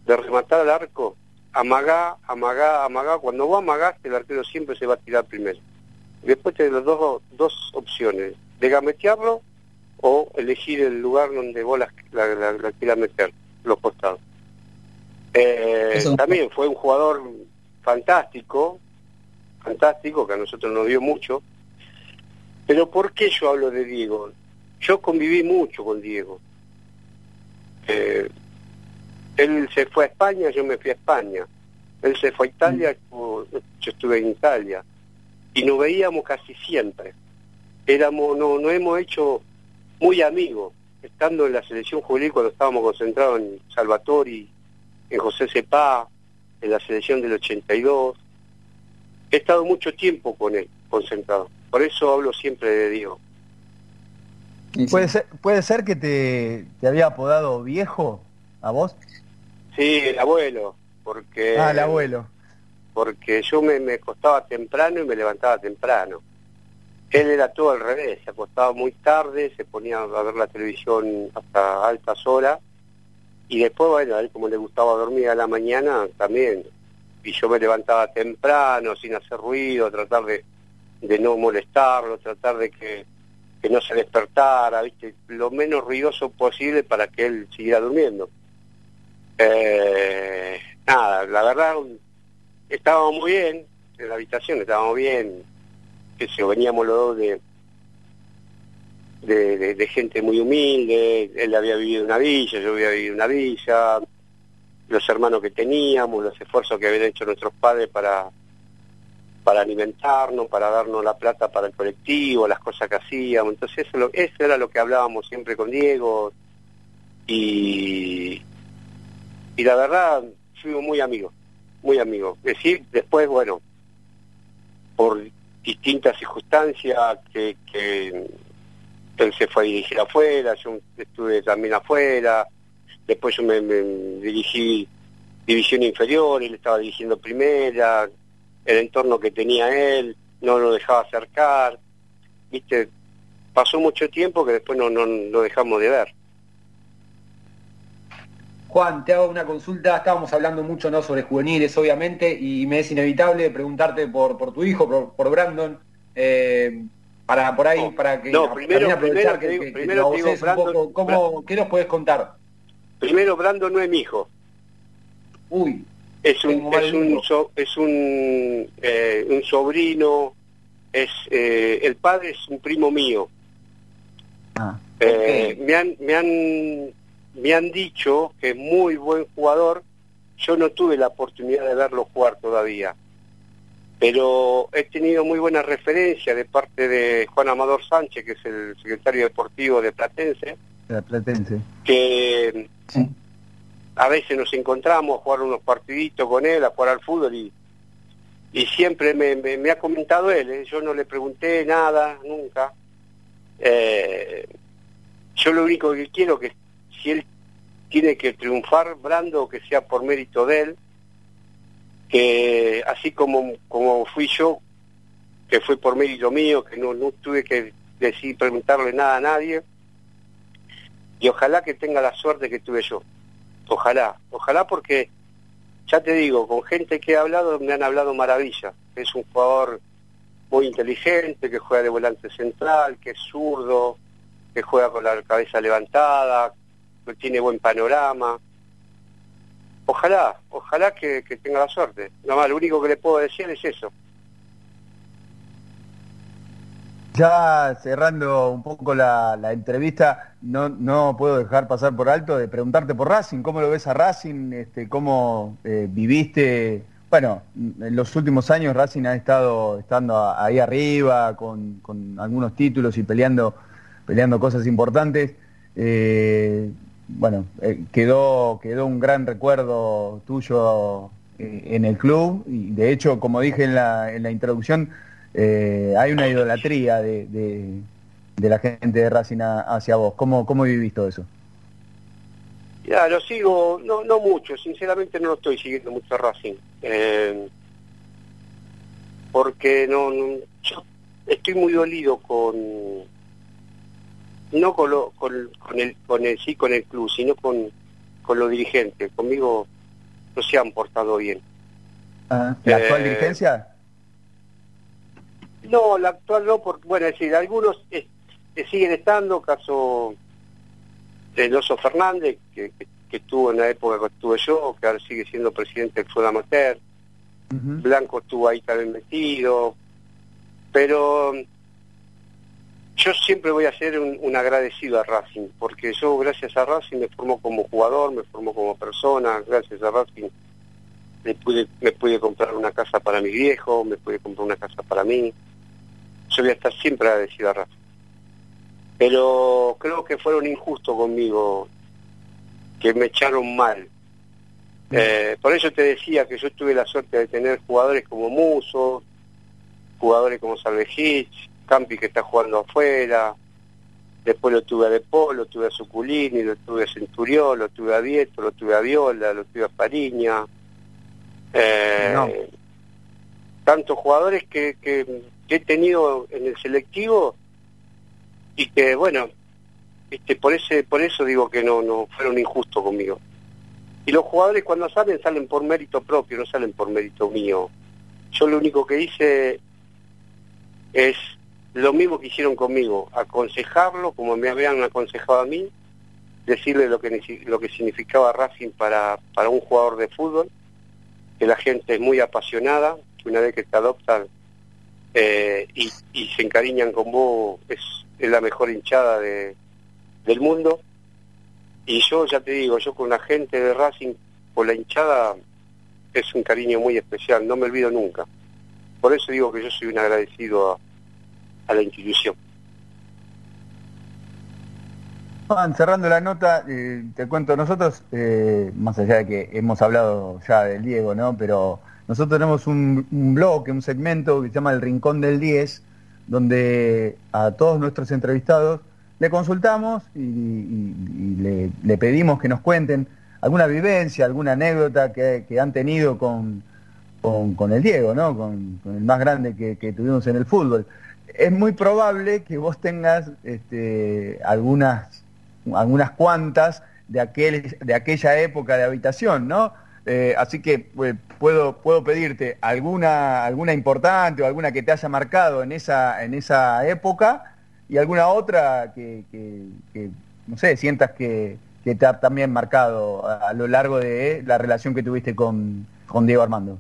de rematar al arco, amagá, amagá, amagá. Cuando vos amagás, el arquero siempre se va a tirar primero. Después tenés las dos, dos opciones, de gametearlo o elegir el lugar donde vos la, la, la- la quieras meter, los costados. Eh, Eso- también fue un jugador fantástico, fantástico, que a nosotros nos dio mucho. Pero ¿por qué yo hablo de Diego? Yo conviví mucho con Diego. Eh, él se fue a España, yo me fui a España. Él se fue a Italia, estuvo- yo estuve en Italia. Y nos veíamos casi siempre. Éramos, no, no hemos hecho muy amigos, estando en la selección juvenil cuando estábamos concentrados en Salvatori, en José Cepá, en la selección del 82. He estado mucho tiempo con él, concentrado. Por eso hablo siempre de Diego. Sí. ¿Puede ser, puede ser que te, te había apodado viejo a vos? Sí, el abuelo, porque... Ah, el abuelo. porque yo me, me acostaba temprano y me levantaba temprano. Él era todo al revés, se acostaba muy tarde, se ponía a ver la televisión hasta altas horas y después, bueno, a él como le gustaba dormir a la mañana también. Y yo me levantaba temprano, sin hacer ruido, tratar de, de no molestarlo, tratar de que, que no se despertara, ¿viste? lo menos ruidoso posible para que él siguiera durmiendo. Eh, nada, la verdad estábamos muy bien en la habitación, estábamos bien, que se veníamos los dos de, gente muy humilde, él había vivido una villa, yo había vivido una villa, los hermanos que teníamos, los esfuerzos que habían hecho nuestros padres para para alimentarnos, para darnos la plata para el colectivo, las cosas que hacíamos. Entonces eso, eso era lo que hablábamos siempre con Diego y, y la verdad fuimos muy amigos, muy amigos. Es decir, después, bueno, por distintas circunstancias que, que él se fue a dirigir afuera, yo estuve también afuera, después yo me, me dirigí división inferior, él estaba dirigiendo primera, el entorno que tenía él no lo dejaba acercar, viste, pasó mucho tiempo que después no, no, no dejamos de ver. Juan, te hago una consulta, estábamos hablando mucho ¿no? sobre juveniles, obviamente, y me es inevitable preguntarte por, por tu hijo, por, por Brandon, eh, para por ahí, No, para que no, primero- aprovechar primero que, digo- que- que primero lo te digo, voces un Brandon- poco, ¿cómo, ¿qué nos puedes contar? Primero, Brandon no es mi hijo, Uy, es un, es un, so- es un, eh, un sobrino, es eh, el padre es un primo mío. Ah. Eh, me, han, me, han, me han dicho que es muy buen jugador. Yo no tuve la oportunidad de verlo jugar todavía. Pero he tenido muy buena referencia de parte de Juan Amador Sánchez, que es el secretario deportivo de Platense, de la Platense. que Sí. A veces nos encontramos a jugar unos partiditos con él, a jugar al fútbol y, y siempre me, ha comentado él, ¿eh? yo no le pregunté nada, nunca. Eh, yo lo único que quiero que si él tiene que triunfar Brando, que sea por mérito de él, que así como, como fui yo, que fue por mérito mío, que no, no tuve que decir, preguntarle nada a nadie, y ojalá que tenga la suerte que tuve yo. Ojalá, ojalá porque, ya te digo, con gente que he hablado me han hablado maravilla. Es un jugador muy inteligente, que juega de volante central, que es zurdo, que juega con la cabeza levantada, que tiene buen panorama. Ojalá, ojalá que, tenga la suerte. Nada más, lo único que le puedo decir es eso. Ya cerrando un poco la, entrevista, no, no puedo dejar pasar por alto de preguntarte por Racing, ¿cómo lo ves a Racing? Este, ¿Cómo eh, viviste? Bueno, en los últimos años Racing ha estado estando ahí arriba con, algunos títulos y peleando, peleando cosas importantes. Eh, bueno, eh, quedó, quedó un gran recuerdo tuyo eh, en el club y de hecho, como dije en la, en la introducción, eh, hay una idolatría de, de, la gente de Racing hacia vos. ¿Cómo, cómo vivís todo eso? Ya, lo sigo, no, no mucho, sinceramente no lo estoy siguiendo mucho a Racing. porque no, no, yo estoy muy dolido con no con, lo, con, el, con el sí con el club, sino con, con los dirigentes. Conmigo no se han portado bien. Ah, ¿La actual eh, dirigencia? No, la actual no, porque, bueno, es decir, algunos eh, siguen estando, caso de Oso Fernández, que, que, estuvo en la época que estuve yo, que ahora sigue siendo presidente del Amateur. Blanco estuvo ahí también metido, pero yo siempre voy a ser un, agradecido a Racing, porque yo gracias a Racing me formó como jugador, me formó como persona, gracias a Racing me pude, me pude comprar una casa para mi viejo, me pude comprar una casa para mí. Yo voy a estar siempre agradecido a Racing. Pero creo que fueron injustos conmigo, que me echaron mal. Mm. Eh, por eso te decía que yo tuve la suerte de tener jugadores como Muso, jugadores como Salvejich, Campi que está jugando afuera, después lo tuve a De lo tuve a Suculini, lo tuve a Centurión, lo tuve a Vieto, lo tuve a Viola, lo tuve a Fariña. Eh, Tantos jugadores que, que, he tenido en el selectivo y que, bueno, este, por, ese, por eso digo que no, no fueron injustos conmigo. Y los jugadores cuando salen, salen por mérito propio, no salen por mérito mío. Yo lo único que hice es lo mismo que hicieron conmigo, aconsejarlo como me habían aconsejado a mí, decirle lo que, lo que significaba Racing para, para un jugador de fútbol, que la gente es muy apasionada, que una vez que te adoptan eh, y, se encariñan con vos, es, la mejor hinchada de, del mundo. Y yo ya te digo, yo con la gente de Racing, por la hinchada, es un cariño muy especial, no me olvido nunca. Por eso digo que yo soy un agradecido a a la institución. cerrando la nota, eh, te cuento, nosotros, eh, más allá de que hemos hablado ya del Diego, ¿no? Pero nosotros tenemos un, blog, un segmento que se llama El Rincón del 10, donde a todos nuestros entrevistados le consultamos y, le, pedimos que nos cuenten alguna vivencia, alguna anécdota que, han tenido con, con, el Diego, ¿no? Con, el más grande que tuvimos en el fútbol es muy probable que vos tengas este, algunas, algunas cuantas de, aquel, de aquella época de habitación, ¿no? Eh, así que pues, puedo, puedo pedirte alguna, alguna importante o alguna que te haya marcado en esa, en esa época y alguna otra que, no sé, sientas que, te ha también marcado a, lo largo de la relación que tuviste con, con Diego Armando.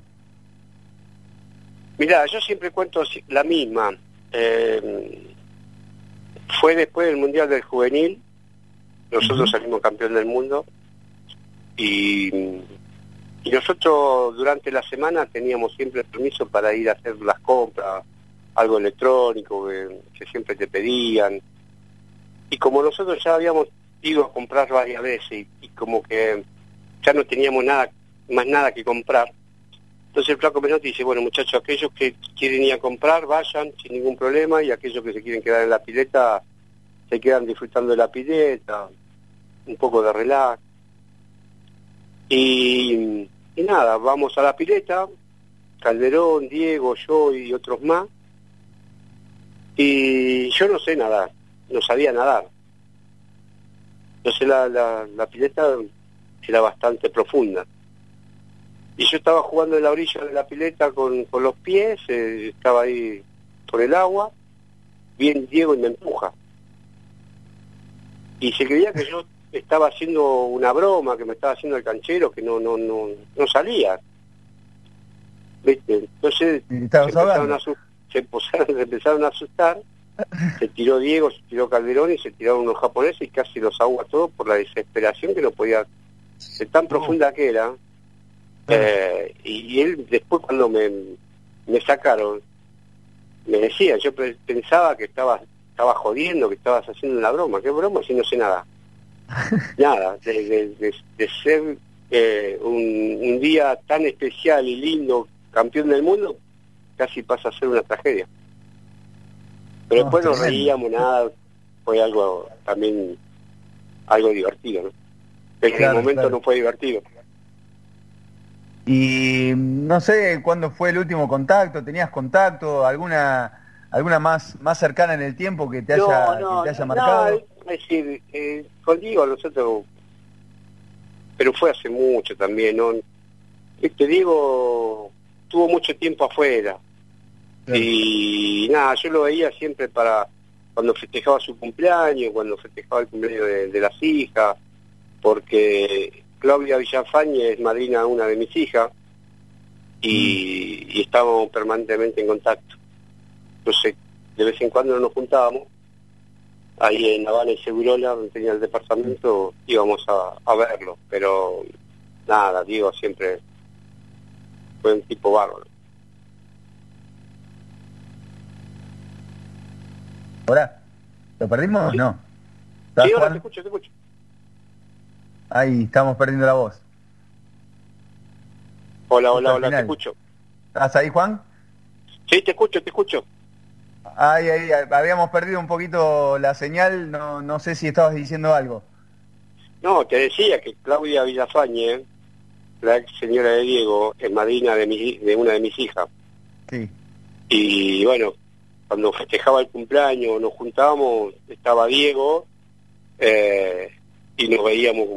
Mira, yo siempre cuento la misma. Eh, fue después del Mundial del Juvenil, nosotros salimos campeón del mundo y, y nosotros durante la semana teníamos siempre permiso para ir a hacer las compras, algo electrónico que, siempre te pedían. Y como nosotros ya habíamos ido a comprar varias veces y como que ya no teníamos nada más nada que comprar, entonces el flaco Menotti dice, bueno muchachos, aquellos que quieren ir a comprar, vayan sin ningún problema, y aquellos que se quieren quedar en la pileta, se quedan disfrutando de la pileta, un poco de relax. Y, nada, vamos a la pileta, Calderón, Diego, yo y otros más. Y yo no sé nadar, no sabía nadar. Entonces la, la, la pileta era bastante profunda. Y yo estaba jugando en la orilla de la pileta con, con los pies, eh, estaba ahí por el agua, bien Diego y me empuja. Y se creía que yo estaba haciendo una broma, que me estaba haciendo el canchero, que no, no, no, no salía. ¿Viste? Entonces se empezaron, a, se, empezaron a asustar, se tiró Diego, se tiró Calderón y se tiraron unos japoneses y casi los ahoga todos por la desesperación que no podía, ser tan profunda que era. Eh, y, él después cuando me, me sacaron, me decía, yo pensaba que estaba, estaba jodiendo, que estabas haciendo una broma. ¿Qué broma si no sé nada? nada, de, de, ser eh, un, un, día tan especial y lindo, campeón del mundo, casi pasa a ser una tragedia. Pero después no reíamos nada, fue algo también algo divertido, ¿no? En el momento no fue divertido. Y no sé cuándo fue el último contacto, ¿tenías contacto? ¿Alguna alguna más más cercana en el tiempo que te haya, que te haya marcado? Es decir, eh, contigo nosotros, pero fue hace mucho también, ¿no? Te digo, tuvo mucho tiempo afuera. Y nada, yo lo veía siempre para cuando festejaba su cumpleaños, cuando festejaba el cumpleaños de las hijas, porque Claudia Villafañe es madrina de una de mis hijas y, y estábamos permanentemente en contacto. Entonces, de vez en cuando nos juntábamos, ahí en Habana y Segurola, donde tenía el departamento, íbamos a, verlo, pero nada, digo, siempre fue un tipo bárbaro. ¿Hola? ¿Lo perdimos o no? Sí, ahora te escucho, te escucho. Ahí estamos perdiendo la voz. Hola, hola, hola, te escucho. ¿Estás ahí, Juan? Sí, te escucho, te escucho. Ay, ahí, habíamos perdido un poquito la señal, no, no sé si estabas diciendo algo. No, te decía que Claudia Villafañe, la ex señora de Diego, es madrina de, mi, de una de mis hijas. Sí. Y bueno, cuando festejaba el cumpleaños, nos juntábamos, estaba Diego, eh, y nos veíamos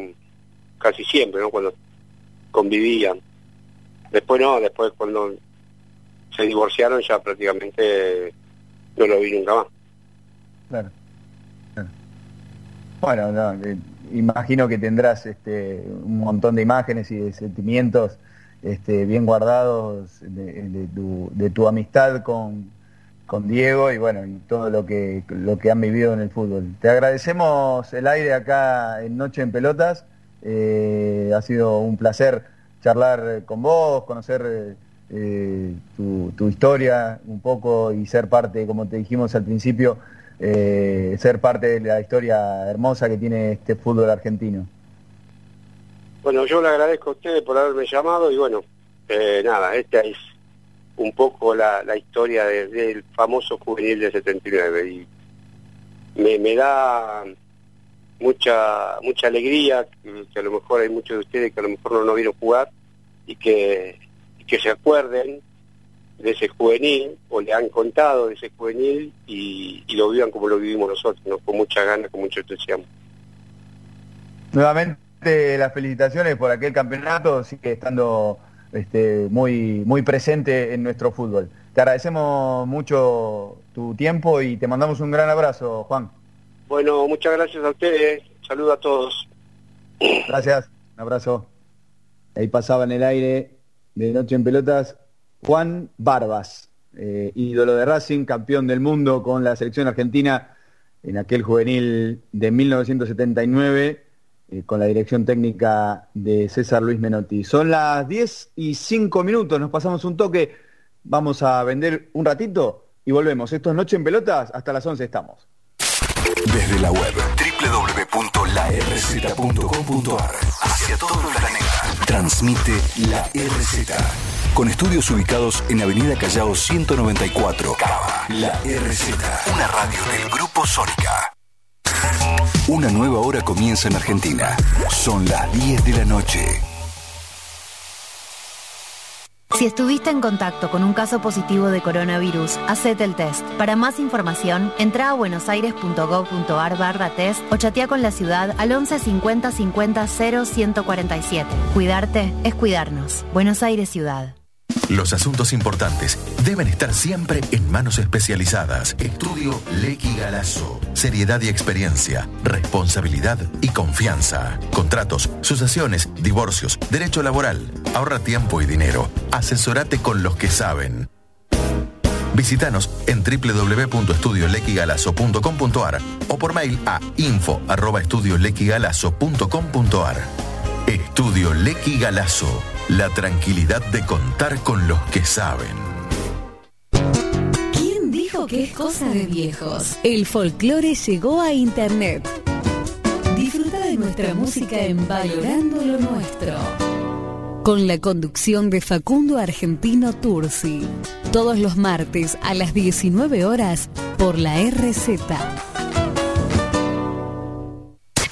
casi siempre, ¿no? Cuando convivían. Después no, después cuando se divorciaron ya prácticamente no lo vi nunca más. Claro. Bueno, no, eh, imagino que tendrás este, un montón de imágenes y de sentimientos este, bien guardados de, tu, de tu amistad con, con Diego y bueno, y todo lo que, lo que han vivido en el fútbol. Te agradecemos el aire acá en Noche en Pelotas. Eh, ha sido un placer charlar con vos, conocer eh, tu, historia un poco y ser parte, como te dijimos al principio, eh, ser parte de la historia hermosa que tiene este fútbol argentino. Bueno, yo le agradezco a ustedes por haberme llamado y bueno, nada, esta es un poco la, la historia del famoso juvenil de 79 y me, me da mucha mucha alegría que, a lo mejor hay muchos de ustedes que a lo mejor no, no vieron jugar y que, que se acuerden de ese juvenil o le han contado de ese juvenil y, y lo vivan como lo vivimos nosotros, ¿no? con mucha ganas, con mucho entusiasmo. Nuevamente las felicitaciones por aquel campeonato, sigue estando este, muy, muy presente en nuestro fútbol. Te agradecemos mucho tu tiempo y te mandamos un gran abrazo, Juan. Bueno, muchas gracias a ustedes. Saludo a todos. Gracias. Un abrazo. Ahí pasaba en el aire de Noche en Pelotas Juan Barbas, eh, ídolo de Racing, campeón del mundo con la selección argentina en aquel juvenil de 1979 eh, con la dirección técnica de César Luis Menotti. Son las 10 y 5 minutos, nos pasamos un toque, vamos a vender un ratito y volvemos. Esto es Noche en Pelotas, hasta las 11 estamos. Desde la web www.larz.com.ar hacia todo el planeta. Transmite la RZ. Con estudios ubicados en Avenida Callao 194. Cava. La RZ. Una radio del Grupo Sónica. Una nueva hora comienza en Argentina. Son las 10 de la noche. Si estuviste en contacto con un caso positivo de coronavirus, hacete el test. Para más información, entra a buenosaires.gov.ar barra test o chatea con la ciudad al 11 50 50 0 147. Cuidarte es cuidarnos. Buenos Aires Ciudad. Los asuntos importantes deben estar siempre en manos especializadas. Estudio Lequi Galazo. Seriedad y experiencia, responsabilidad y confianza. Contratos, sucesiones, divorcios, derecho laboral. Ahorra tiempo y dinero. Asesorate con los que saben. Visítanos en www.estudiolequigalazo.com.ar o por mail a info@estudiolequigalazo.com.ar. Estudio Lequi Galazo. La tranquilidad de contar con los que saben. ¿Quién dijo que es cosa de viejos? El folclore llegó a internet. Disfruta de nuestra música en Valorando lo Nuestro. Con la conducción de Facundo Argentino Tursi. Todos los martes a las 19 horas por la RZ.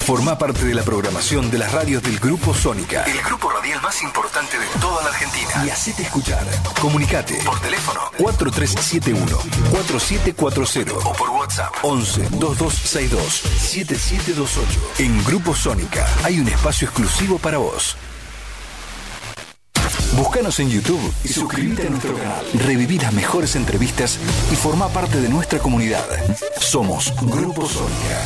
Forma parte de la programación de las radios del Grupo Sónica, el grupo radial más importante de toda la Argentina. Y hacete escuchar. Comunicate por teléfono 4371-4740 o por WhatsApp 11 2262 7728. En Grupo Sónica hay un espacio exclusivo para vos. Búscanos en YouTube y suscríbete a nuestro canal. Reviví las mejores entrevistas y forma parte de nuestra comunidad. Somos Grupo Sónica.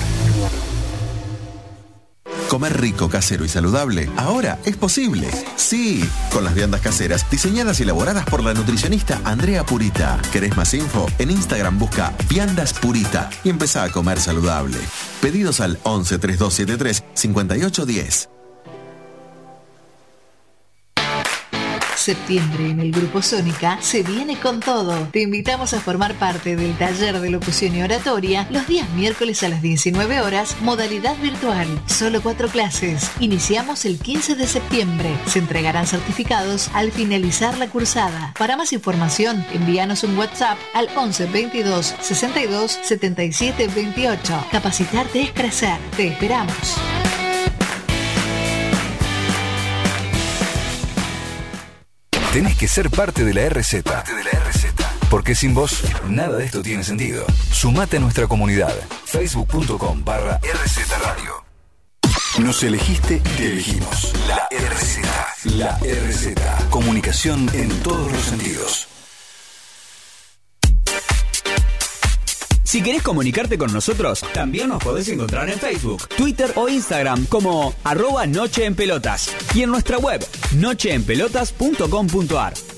Comer rico, casero y saludable ahora es posible. Sí, con las viandas caseras diseñadas y elaboradas por la nutricionista Andrea Purita. ¿Querés más info? En Instagram busca Viandas Purita y empezá a comer saludable. Pedidos al 11 3273 5810. Septiembre en el Grupo Sónica se viene con todo. Te invitamos a formar parte del taller de locución y oratoria los días miércoles a las 19 horas, modalidad virtual. Solo cuatro clases. Iniciamos el 15 de septiembre. Se entregarán certificados al finalizar la cursada. Para más información, envíanos un WhatsApp al 11 22 62 77 28. Capacitarte es crecer. Te esperamos. Tenés que ser parte de la RZ. Parte de la RZ. Porque sin vos, nada de esto tiene sentido. Sumate a nuestra comunidad. Facebook.com barra RZ Radio. Nos elegiste, te elegimos. La RZ. La RZ. Comunicación en todos los sentidos. Si querés comunicarte con nosotros, también nos podés encontrar en Facebook, Twitter o Instagram como arroba Noche en Pelotas y en nuestra web nocheenpelotas.com.ar.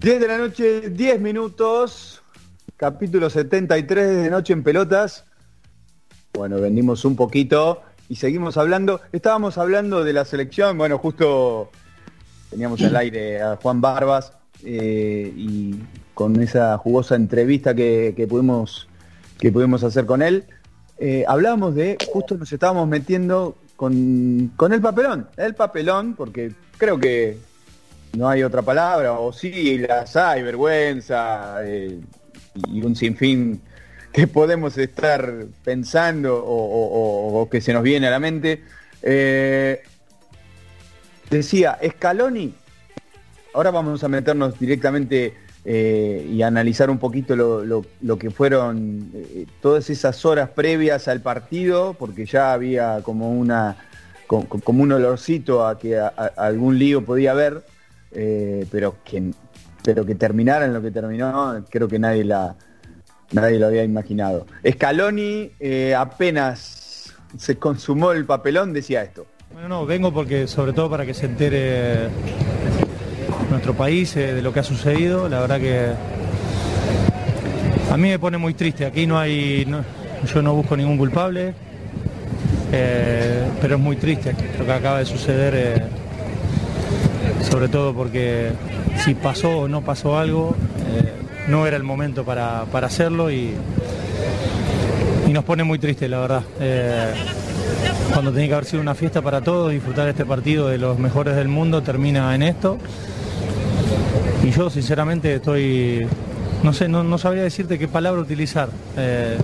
Diez de la noche, 10 minutos, capítulo 73 de Noche en Pelotas. Bueno, vendimos un poquito y seguimos hablando. Estábamos hablando de la selección, bueno, justo teníamos al aire a Juan Barbas eh, y con esa jugosa entrevista que, pudimos, que pudimos hacer con él, eh, hablábamos de, justo nos estábamos metiendo con, con el papelón, el papelón, porque creo que no hay otra palabra, o sí, las hay, vergüenza eh, y un sinfín que podemos estar pensando o, que se nos viene a la mente. Eh, decía, Scaloni, ahora vamos a meternos directamente eh, y analizar un poquito lo, que fueron todas esas horas previas al partido, porque ya había como una como, un olorcito a que algún lío podía haber. Eh, pero que pero que terminara en lo que terminó, creo que nadie la nadie lo había imaginado. Scaloni eh, apenas se consumó el papelón decía esto. Bueno, no, vengo porque sobre todo para que se entere nuestro país eh, de lo que ha sucedido. La verdad que a mí me pone muy triste. Aquí no hay, yo no busco ningún culpable, pero es muy triste lo que acaba de suceder sobre todo porque si pasó o no pasó algo, eh, no era el momento para, hacerlo y, y, nos pone muy triste, la verdad. Eh, cuando tenía que haber sido una fiesta para todos, disfrutar este partido de los mejores del mundo, termina en esto. Y yo sinceramente estoy, no sé, no, sabría decirte qué palabra utilizar. Eh,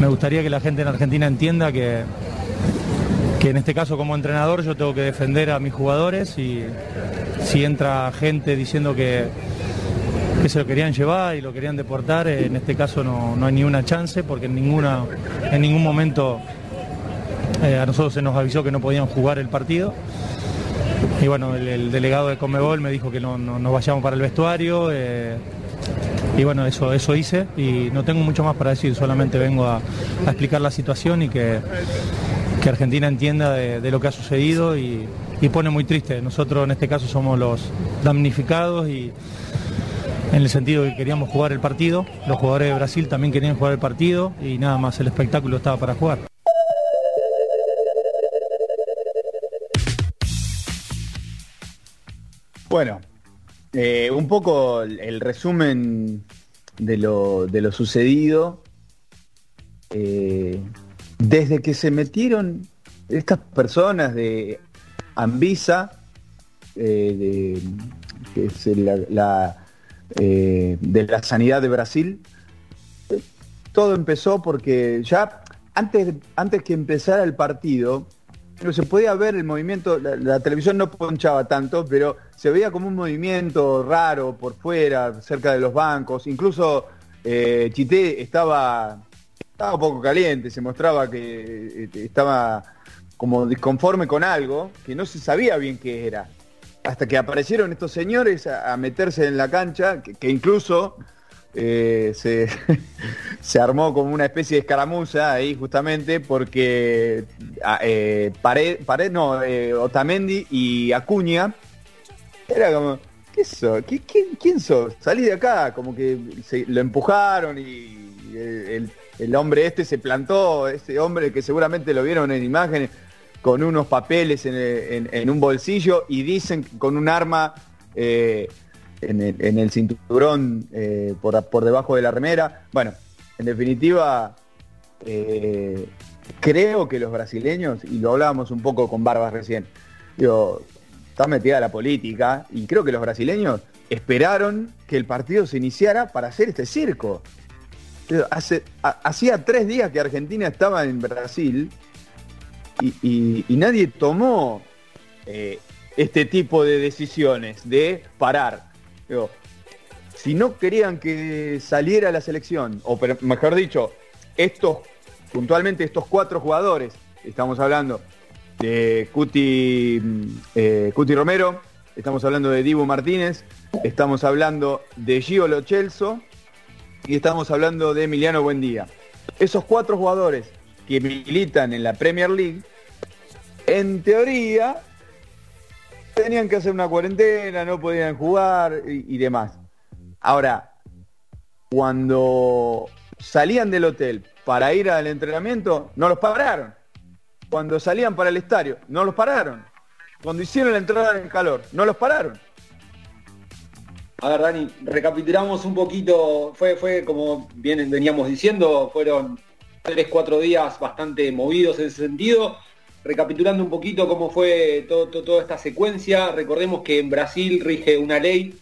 me gustaría que la gente en Argentina entienda que, que en este caso como entrenador yo tengo que defender a mis jugadores y si entra gente diciendo que, que se lo querían llevar y lo querían deportar, en este caso no, hay ni una chance porque en, ninguna, en ningún momento eh, a nosotros se nos avisó que no podían jugar el partido. Y bueno, el, delegado de Comebol me dijo que no, nos vayamos para el vestuario. Eh, y bueno, eso, eso hice y no tengo mucho más para decir, solamente vengo a explicar la situación y que que Argentina entienda de, lo que ha sucedido y, pone muy triste. Nosotros en este caso somos los damnificados y en el sentido que queríamos jugar el partido, los jugadores de Brasil también querían jugar el partido y nada más el espectáculo estaba para jugar. Bueno, eh, un poco el, resumen de lo, de lo sucedido. Eh, desde que se metieron estas personas de Anvisa, eh, que es la, eh, de la sanidad de Brasil, todo empezó porque ya antes, antes que empezara el partido, se podía ver el movimiento, la, televisión no ponchaba tanto, pero se veía como un movimiento raro por fuera, cerca de los bancos, incluso eh, Chité estaba estaba un poco caliente, se mostraba que este, estaba como disconforme con algo, que no se sabía bien qué era. Hasta que aparecieron estos señores a, meterse en la cancha, que, incluso eh, se, armó como una especie de escaramuza ahí justamente porque ah, eh, Pared, no, eh, Otamendi y Acuña, era como, ¿qué sos? quién, sos? Salí de acá, como que se, lo empujaron y el el hombre este se plantó, ese hombre que seguramente lo vieron en imágenes, con unos papeles en, un bolsillo y dicen con un arma eh, en, el, cinturón eh, por, debajo de la remera. Bueno, en definitiva, eh, creo que los brasileños, y lo hablábamos un poco con Barbas recién, digo, está metida la política y creo que los brasileños esperaron que el partido se iniciara para hacer este circo. Hace, hacía tres días que Argentina estaba en Brasil y, nadie tomó eh, este tipo de decisiones de parar. si no querían que saliera la selección, o mejor dicho, estos, puntualmente estos cuatro jugadores, estamos hablando de Cuti, eh, Cuti Romero, estamos hablando de Dibu Martínez, estamos hablando de Gio Lochelso y estamos hablando de Emiliano Buendía. Esos cuatro jugadores que militan en la Premier League, en teoría, tenían que hacer una cuarentena, no podían jugar y, demás. Ahora, cuando salían del hotel para ir al entrenamiento, no los pararon. cuando salían para el estadio, no los pararon. Cuando hicieron la entrada en calor, no los pararon. A ver, Dani, recapitulamos un poquito, fue, fue como veníamos diciendo, fueron tres, cuatro días bastante movidos en ese sentido. Recapitulando un poquito cómo fue toda esta secuencia, recordemos que en Brasil rige una ley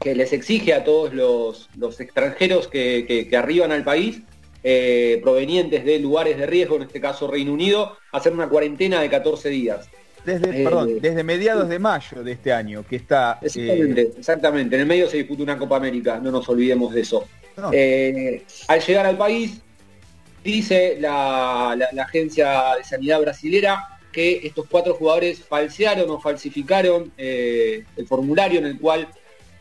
que les exige a todos los, extranjeros que, arriban al país, eh, provenientes de lugares de riesgo, en este caso Reino Unido, hacer una cuarentena de 14 días. Desde, eh, desde mediados de mayo de este año, que está... Exactamente, exactamente. En el medio se disputa una Copa América, no nos olvidemos de eso. al llegar al país, Dice la, agencia de sanidad brasilera que estos cuatro jugadores falsearon o falsificaron eh, el formulario en el cual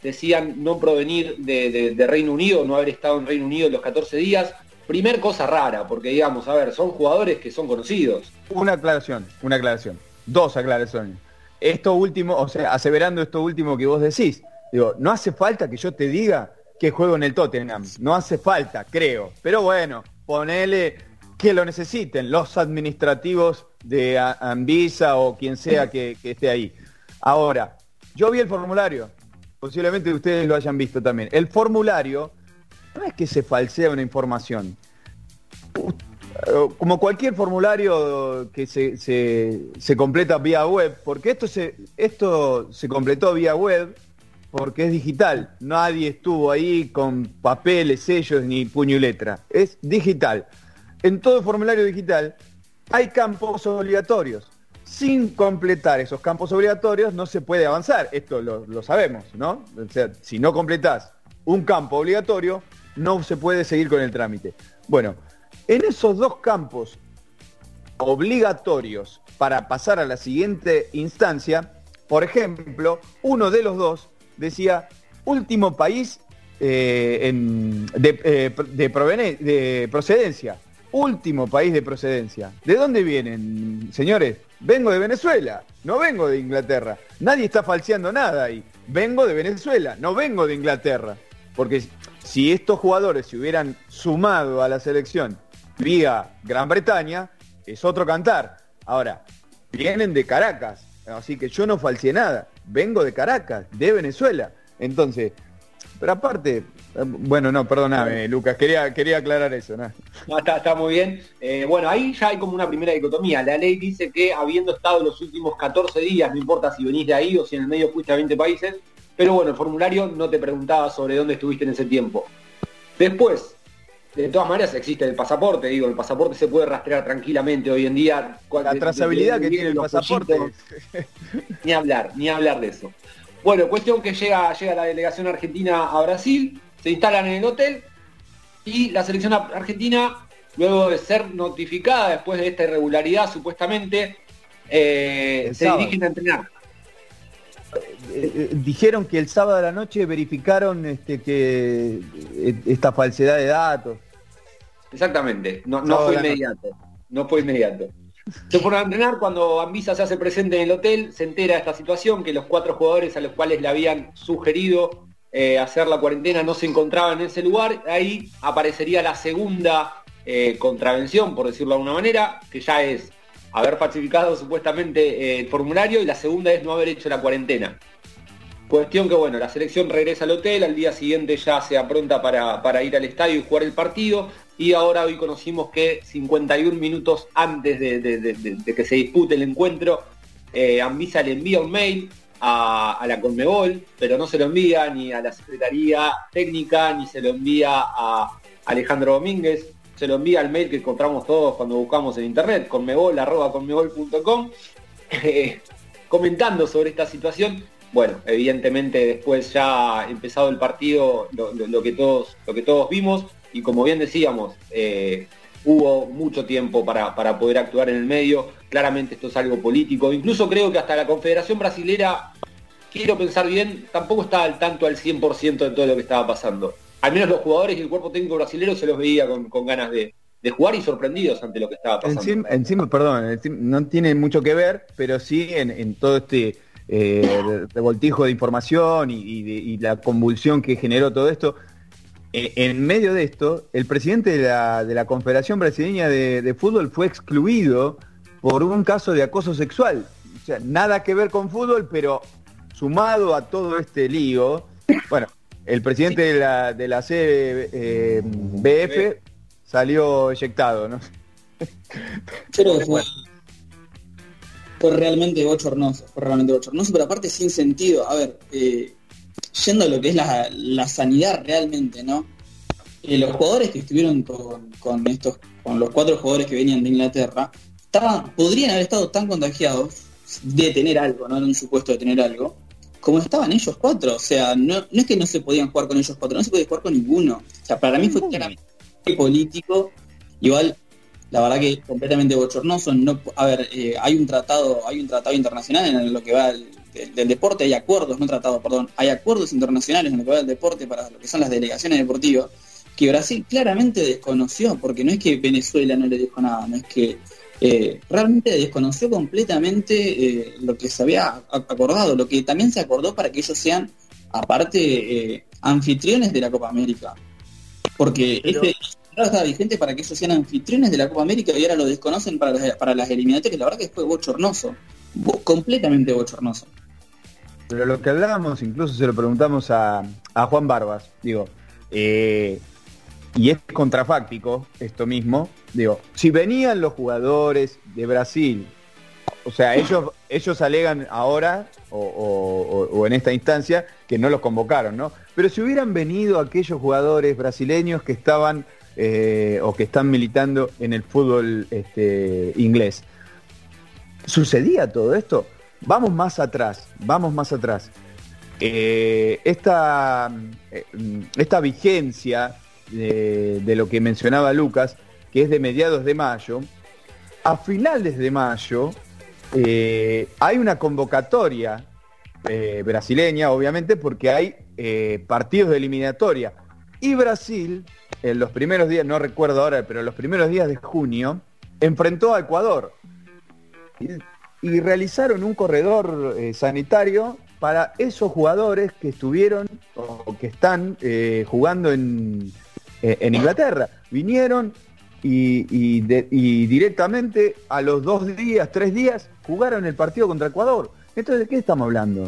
decían no provenir de, Reino Unido, no haber estado en Reino Unido en los 14 días. Primer cosa rara, porque digamos, a ver, son jugadores que son conocidos. Una aclaración, una aclaración. Dos aclaraciones. Esto último, o sea, aseverando esto último que vos decís, digo, no hace falta que yo te diga que juego en el Tottenham. No hace falta, creo. Pero bueno, ponele que lo necesiten los administrativos de Anvisa o quien sea que, esté ahí. Ahora, yo vi el formulario, posiblemente ustedes lo hayan visto también. El formulario no es que se falsea una información. Como cualquier formulario que se, se, completa vía web, porque esto se, esto se completó vía web porque es digital. Nadie estuvo ahí con papeles, sellos ni puño y letra. Es digital. En todo formulario digital hay campos obligatorios. Sin completar esos campos obligatorios no se puede avanzar. Esto lo, sabemos, ¿no? O sea, si no completás un campo obligatorio, no se puede seguir con el trámite. Bueno, en esos dos campos obligatorios para pasar a la siguiente instancia, por ejemplo, uno de los dos decía, último país eh, de, eh, de procedencia. Último país de procedencia. ¿De dónde vienen, señores? Vengo de Venezuela, no vengo de Inglaterra. Nadie está falseando nada ahí. Vengo de Venezuela, no vengo de Inglaterra. Porque si estos jugadores se hubieran sumado a la selección vía Gran Bretaña, es otro cantar. Ahora, vienen de Caracas, así que yo no falseé nada vengo de Caracas, de Venezuela. Entonces, pero aparte, eh, bueno, no, perdóname, Lucas, quería, quería aclarar eso. ¿no? está, muy bien. Eh, bueno, ahí ya hay como una primera dicotomía. La ley dice que habiendo estado los últimos 14 días, no importa si venís de ahí o si en el medio fuiste a 20 países, pero bueno, el formulario no te preguntaba sobre dónde estuviste en ese tiempo. Después, de todas maneras existe el pasaporte, digo, el pasaporte se puede rastrear tranquilamente hoy en día. La trazabilidad que tiene el pasaporte. ni hablar, ni hablar de eso. Bueno, cuestión que llega, llega la delegación argentina a Brasil, se instalan en el hotel y la selección argentina, luego de ser notificada después de esta irregularidad supuestamente, eh, se dirigen a entrenar. Eh, eh, dijeron que el sábado de la noche verificaron este, que esta falsedad de datos. Exactamente, no, fue inmediato, no fue inmediato. Se fueron a entrenar cuando Ambisa se hace presente en el hotel, se entera de esta situación, que los cuatro jugadores a los cuales le habían sugerido eh, hacer la cuarentena no se encontraban en ese lugar, ahí aparecería la segunda eh, contravención, por decirlo de alguna manera, que ya es haber falsificado supuestamente eh, el formulario y la segunda es no haber hecho la cuarentena. Cuestión que bueno, la selección regresa al hotel, al día siguiente ya se apronta para, para ir al estadio y jugar el partido, y ahora hoy conocimos que 51 minutos antes de, que se dispute el encuentro, eh, Anvisa le envía un mail a, la Conmebol, pero no se lo envía ni a la Secretaría Técnica, ni se lo envía a Alejandro Domínguez, se lo envía al mail que encontramos todos cuando buscamos en internet, conmebol.com, eh, comentando sobre esta situación. Bueno, evidentemente después ya empezado el partido, lo, que, todos, lo que todos vimos, y como bien decíamos, eh, hubo mucho tiempo para, poder actuar en el medio, claramente esto es algo político, incluso creo que hasta la Confederación Brasilera, quiero pensar bien, tampoco estaba al tanto al 100% de todo lo que estaba pasando. Al menos los jugadores y el cuerpo técnico brasilero se los veía con, ganas de, jugar y sorprendidos ante lo que estaba pasando. Encima, perdón, no tiene mucho que ver, pero sí en, todo este eh, revoltijo de información y, la convulsión que generó todo esto, eh, en medio de esto, el presidente de la, Confederación Brasileña de, Fútbol fue excluido por un caso de acoso sexual. O sea, nada que ver con fútbol, pero sumado a todo este lío, bueno, el presidente de la, de la CBF salió eyectado, ¿no? Pero fue, fue realmente bochornoso, fue realmente bochornoso, pero aparte sin sentido. A ver, eh, yendo a lo que es la, la sanidad realmente, ¿no? Eh, los jugadores que estuvieron con, con estos, con los cuatro jugadores que venían de Inglaterra, estaban, podrían haber estado tan contagiados de tener algo, ¿no? En un supuesto de tener algo, como estaban ellos cuatro. O sea, no, no es que no se podían jugar con ellos cuatro, no se podía jugar con ninguno. O sea, para mí fue claramente político. Igual, la verdad que completamente bochornoso. No, a ver, eh, hay un tratado, hay un tratado internacional en lo que va del, del deporte, hay acuerdos, no tratados, perdón, hay acuerdos internacionales en lo que va del deporte para lo que son las delegaciones deportivas, que Brasil claramente desconoció, porque no es que Venezuela no le dijo nada, no es que eh, realmente desconoció completamente eh, lo que se había acordado, lo que también se acordó para que ellos sean, aparte, anfitriones de la Copa América. Porque este está vigente para que ellos sean anfitriones de la Copa América y ahora lo desconocen para las, para las eliminatorias. La verdad que fue bochornoso, bo- completamente bochornoso. Pero lo que hablábamos, incluso se lo preguntamos a, a Juan Barbas, digo, eh, y es contrafáctico esto mismo, digo, si venían los jugadores de Brasil, o sea, ellos, ellos alegan ahora, o- o- o en esta instancia, que no los convocaron, ¿no? Pero si hubieran venido aquellos jugadores brasileños que estaban eh, o que están militando en el fútbol este, inglés, ¿sucedía todo esto? Vamos más atrás, vamos más atrás. Eh, esta, eh, esta vigencia de, lo que mencionaba Lucas, que es de mediados de mayo, a finales de mayo hay una convocatoria brasileña, obviamente, porque hay partidos de eliminatoria. Y Brasil, en los primeros días, no recuerdo ahora, pero en los primeros días de junio, enfrentó a Ecuador. Y, realizaron un corredor eh, sanitario para esos jugadores que estuvieron o que están eh, jugando en, eh, en Inglaterra. Vinieron y, y directamente a los dos días, tres días, jugaron el partido contra Ecuador. Entonces, ¿de qué estamos hablando?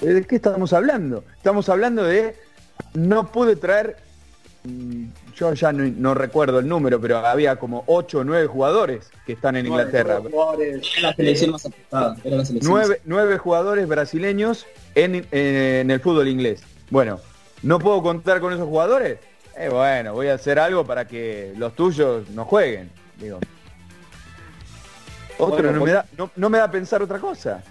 ¿De qué estamos hablando? Estamos hablando de no pude traer, yo ya no, no recuerdo el número, pero había como 8 o 9 jugadores que están en Inglaterra. Era la selección más afectada, era la selección Nueve, nueve jugadores brasileños en, en el fútbol inglés. Bueno, ¿no puedo contar con esos jugadores? Eh, bueno, voy a hacer algo para que los tuyos no jueguen. Digo. Otro Bueno, no, me da, no, no me da a pensar otra cosa.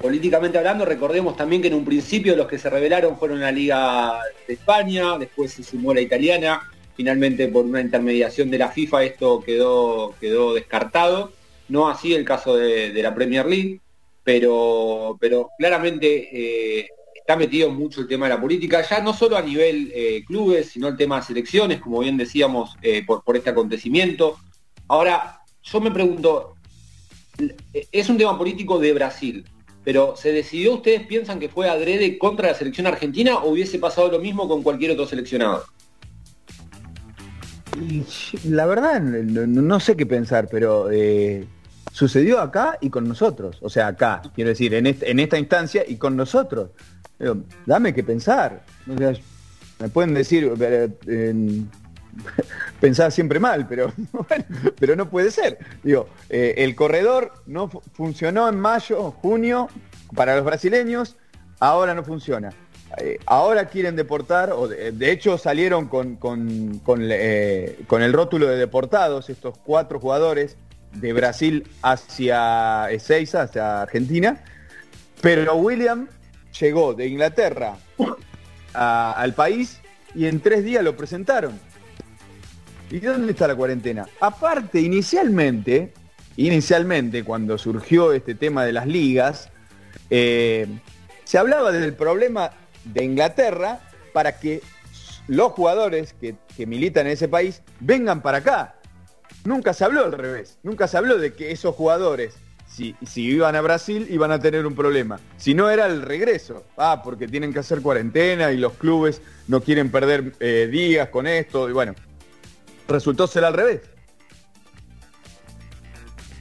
Políticamente hablando, recordemos también que en un principio los que se rebelaron fueron la Liga de España, después se sumó la italiana, finalmente por una intermediación de la FIFA esto quedó, quedó descartado. No así el caso de, la Premier League, pero, pero claramente eh, está metido mucho el tema de la política, ya no solo a nivel eh, clubes, sino el tema de selecciones, como bien decíamos, eh, por, por este acontecimiento. Ahora, yo me pregunto, es un tema político de Brasil, pero ¿se decidió, ustedes piensan que fue adrede contra la selección argentina o hubiese pasado lo mismo con cualquier otro seleccionado? La verdad, no, sé qué pensar, pero eh, sucedió acá y con nosotros. O sea, acá, quiero decir, en, esta instancia y con nosotros. Digo, dame que pensar. Me pueden decir, eh, eh, pensar siempre mal, pero, pero no puede ser. Digo, eh, el corredor no fu- funcionó en mayo, junio, para los brasileños, ahora no funciona. Eh, ahora quieren deportar, o de, hecho salieron con, con- con, eh, con el rótulo de deportados estos cuatro jugadores de Brasil hacia Ezeiza, hacia Argentina, pero William llegó de Inglaterra al país y en tres días lo presentaron. ¿Y dónde está la cuarentena? Aparte, inicialmente, inicialmente cuando surgió este tema de las ligas, eh, se hablaba del problema de Inglaterra para que los jugadores que, militan en ese país vengan para acá. Nunca se habló al revés, nunca se habló de que esos jugadores, si, si iban a Brasil, iban a tener un problema. Si no era el regreso, ah, porque tienen que hacer cuarentena y los clubes no quieren perder eh, días con esto, y bueno, resultó ser al revés.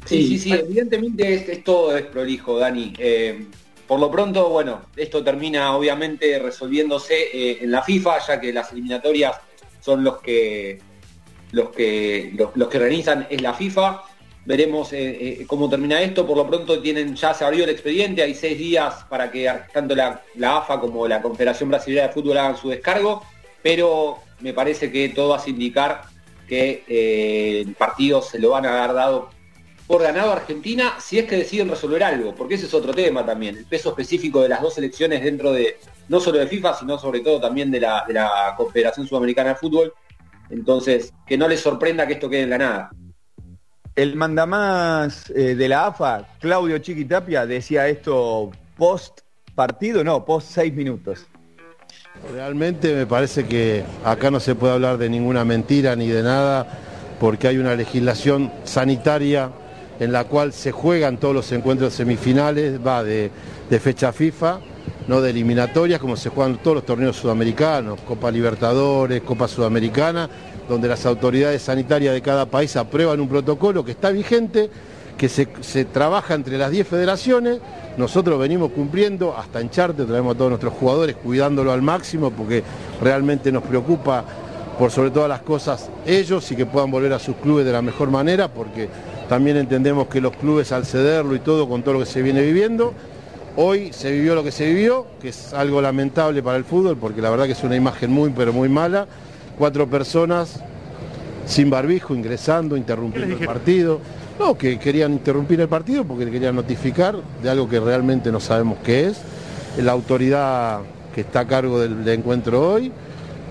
Sí, sí, sí, evidentemente es, es todo es prolijo, Dani. Eh, por lo pronto, bueno, esto termina obviamente resolviéndose eh, en la FIFA, ya que las eliminatorias son los que los que los, los que organizan es la FIFA. Veremos eh, eh, cómo termina esto. Por lo pronto tienen, ya se abrió el expediente, hay seis días para que tanto la, la AFA como la Confederación Brasileña de Fútbol hagan su descargo, pero me parece que todo hace indicar que eh, el partido se lo van a haber dado por ganado a Argentina si es que deciden resolver algo, porque ese es otro tema también, el peso específico de las dos selecciones dentro de, no solo de FIFA, sino sobre todo también de la, de la Confederación Sudamericana de Fútbol. Entonces, que no les sorprenda que esto quede en la nada. El mandamás eh, de la AFA, Claudio Chiquitapia, decía esto post partido, no, post seis minutos. Realmente me parece que acá no se puede hablar de ninguna mentira ni de nada, porque hay una legislación sanitaria en la cual se juegan todos los encuentros semifinales, va de, fecha FIFA, no de eliminatorias, como se juegan todos los torneos sudamericanos, Copa Libertadores, Copa Sudamericana, donde las autoridades sanitarias de cada país aprueban un protocolo que está vigente, que se, se trabaja entre las 10 federaciones, nosotros venimos cumpliendo, hasta en Charte traemos a todos nuestros jugadores cuidándolo al máximo porque realmente nos preocupa por sobre todas las cosas ellos y que puedan volver a sus clubes de la mejor manera porque también entendemos que los clubes al cederlo y todo con todo lo que se viene viviendo, hoy se vivió lo que se vivió, que es algo lamentable para el fútbol porque la verdad que es una imagen muy pero muy mala, cuatro personas sin barbijo ingresando, interrumpiendo el partido. No, que querían interrumpir el partido porque querían notificar de algo que realmente no sabemos qué es. La autoridad que está a cargo del, del encuentro hoy,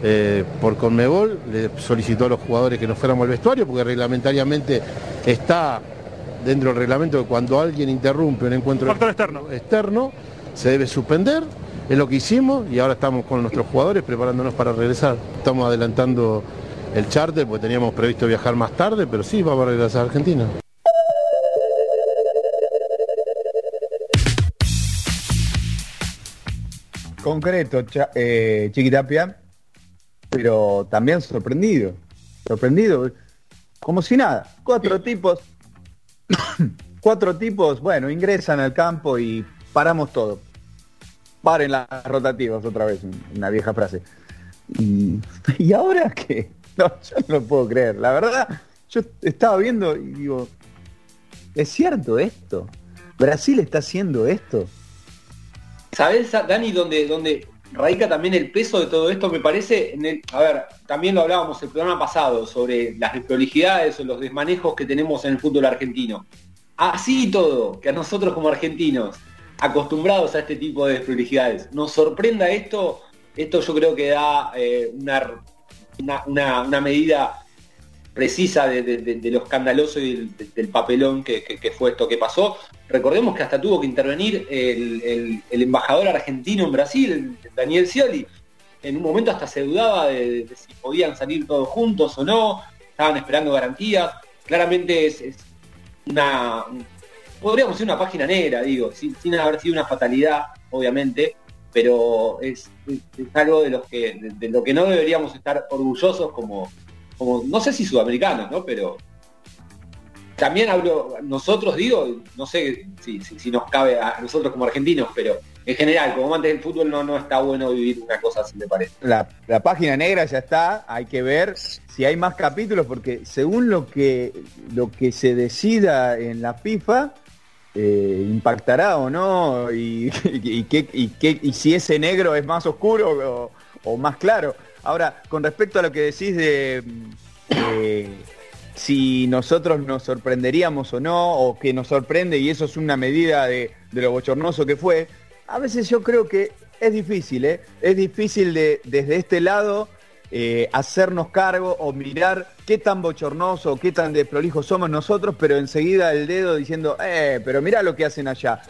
eh, por Conmebol, le solicitó a los jugadores que no fuéramos al vestuario porque reglamentariamente está dentro del reglamento que cuando alguien interrumpe un encuentro externo. externo se debe suspender. Es lo que hicimos y ahora estamos con nuestros jugadores preparándonos para regresar. Estamos adelantando el charter porque teníamos previsto viajar más tarde, pero sí, vamos a regresar a Argentina. Concreto, Cha- eh, Chiquitapia, pero también sorprendido. Sorprendido. Como si nada. Cuatro tipos. cuatro tipos, bueno, ingresan al campo y paramos todo. Paren las rotativas otra vez, una vieja frase. Y, ¿y ahora qué? No, yo no lo puedo creer. La verdad, yo estaba viendo y digo, ¿es cierto esto? ¿Brasil está haciendo esto? ¿Sabés, Dani, dónde radica también el peso de todo esto? Me parece, en a ver, también lo hablábamos el programa pasado sobre las desprolijidades o los desmanejos que tenemos en el fútbol argentino. Así y todo, que a nosotros como argentinos, acostumbrados a este tipo de desprolijidades, nos sorprenda esto, esto yo creo que da eh, una, una, medida precisa de, lo escandaloso y del, papelón que- que fue esto que pasó. Recordemos que hasta tuvo que intervenir el, embajador argentino en Brasil, el Daniel Scioli. En un momento hasta se dudaba de, si podían salir todos juntos o no, estaban esperando garantías. Claramente es, una, podríamos decir una página negra, digo, sin, haber sido una fatalidad, obviamente, pero es, algo de, los que, de lo que no deberíamos estar orgullosos como, como, no sé si sudamericanos, ¿no? Pero también hablo, nosotros digo, no sé si, si- nos cabe a nosotros como argentinos, pero en general, como amantes del fútbol no, no está bueno vivir una cosa así, me parece. La, la página negra ya está, hay que ver si hay más capítulos, porque según lo que, lo que se decida en la FIFA, eh, impactará o no, y, qué- y qué- y si ese negro es más oscuro o, más claro. Ahora, con respecto a lo que decís de si nosotros nos sorprenderíamos o no, o que nos sorprende y eso es una medida de, de lo bochornoso que fue, a veces yo creo que es difícil, ¿eh? Es difícil de, desde este lado eh, hacernos cargo o mirar qué tan bochornoso qué tan desprolijo somos nosotros, pero enseguida el dedo diciendo, eh, pero mira lo que hacen allá.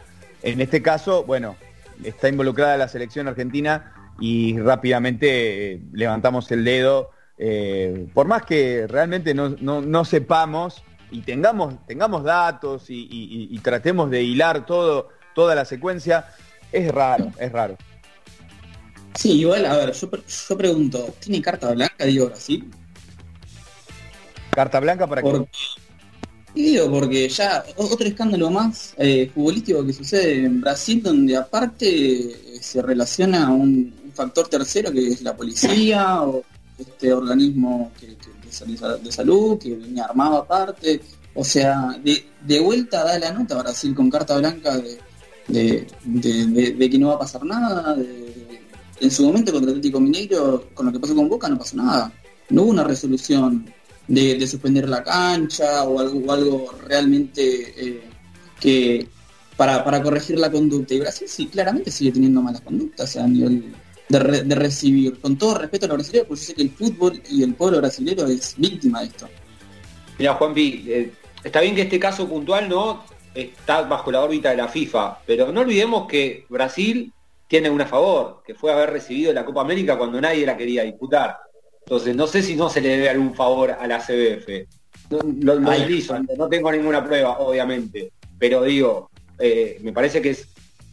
En este caso, bueno, está involucrada la selección argentina y rápidamente eh, levantamos el dedo. Eh, por más que realmente no, no- no sepamos y tengamos, tengamos datos y, y- y- y tratemos de hilar todo, toda la secuencia, es raro, es raro. Sí, igual, a ver, yo, yo pregunto, ¿tiene carta blanca, digo Brasil? Carta blanca para. Porque, Y digo, porque ya otro escándalo más eh, futbolístico que sucede en Brasil, donde aparte eh, se relaciona un, un factor tercero que es la policía o este organismo de, salud que venía armado aparte. O sea, de, vuelta da la nota Brasil con carta blanca de, de, que no va a pasar nada. en su momento contra Atlético Mineiro, con lo que pasó con Boca, no pasó nada. No hubo una resolución de, de suspender la cancha o algo, o algo realmente eh, que para, para corregir la conducta. Y Brasil sí, claramente sigue teniendo malas conductas a nivel de, re- de recibir. Con todo respeto a los brasileños, porque yo sé que el fútbol y el pueblo brasileño es víctima de esto. Mira, Juanpi, eh, está bien que este caso puntual no está bajo la órbita de la FIFA, pero no olvidemos que Brasil tiene una a favor, que fue haber recibido la Copa América cuando nadie la quería disputar. Entonces, no sé si no se le debe algún favor a la CBF. No, lo, lo Ay. deslizo, no tengo ninguna prueba, obviamente, pero digo, eh, me parece que es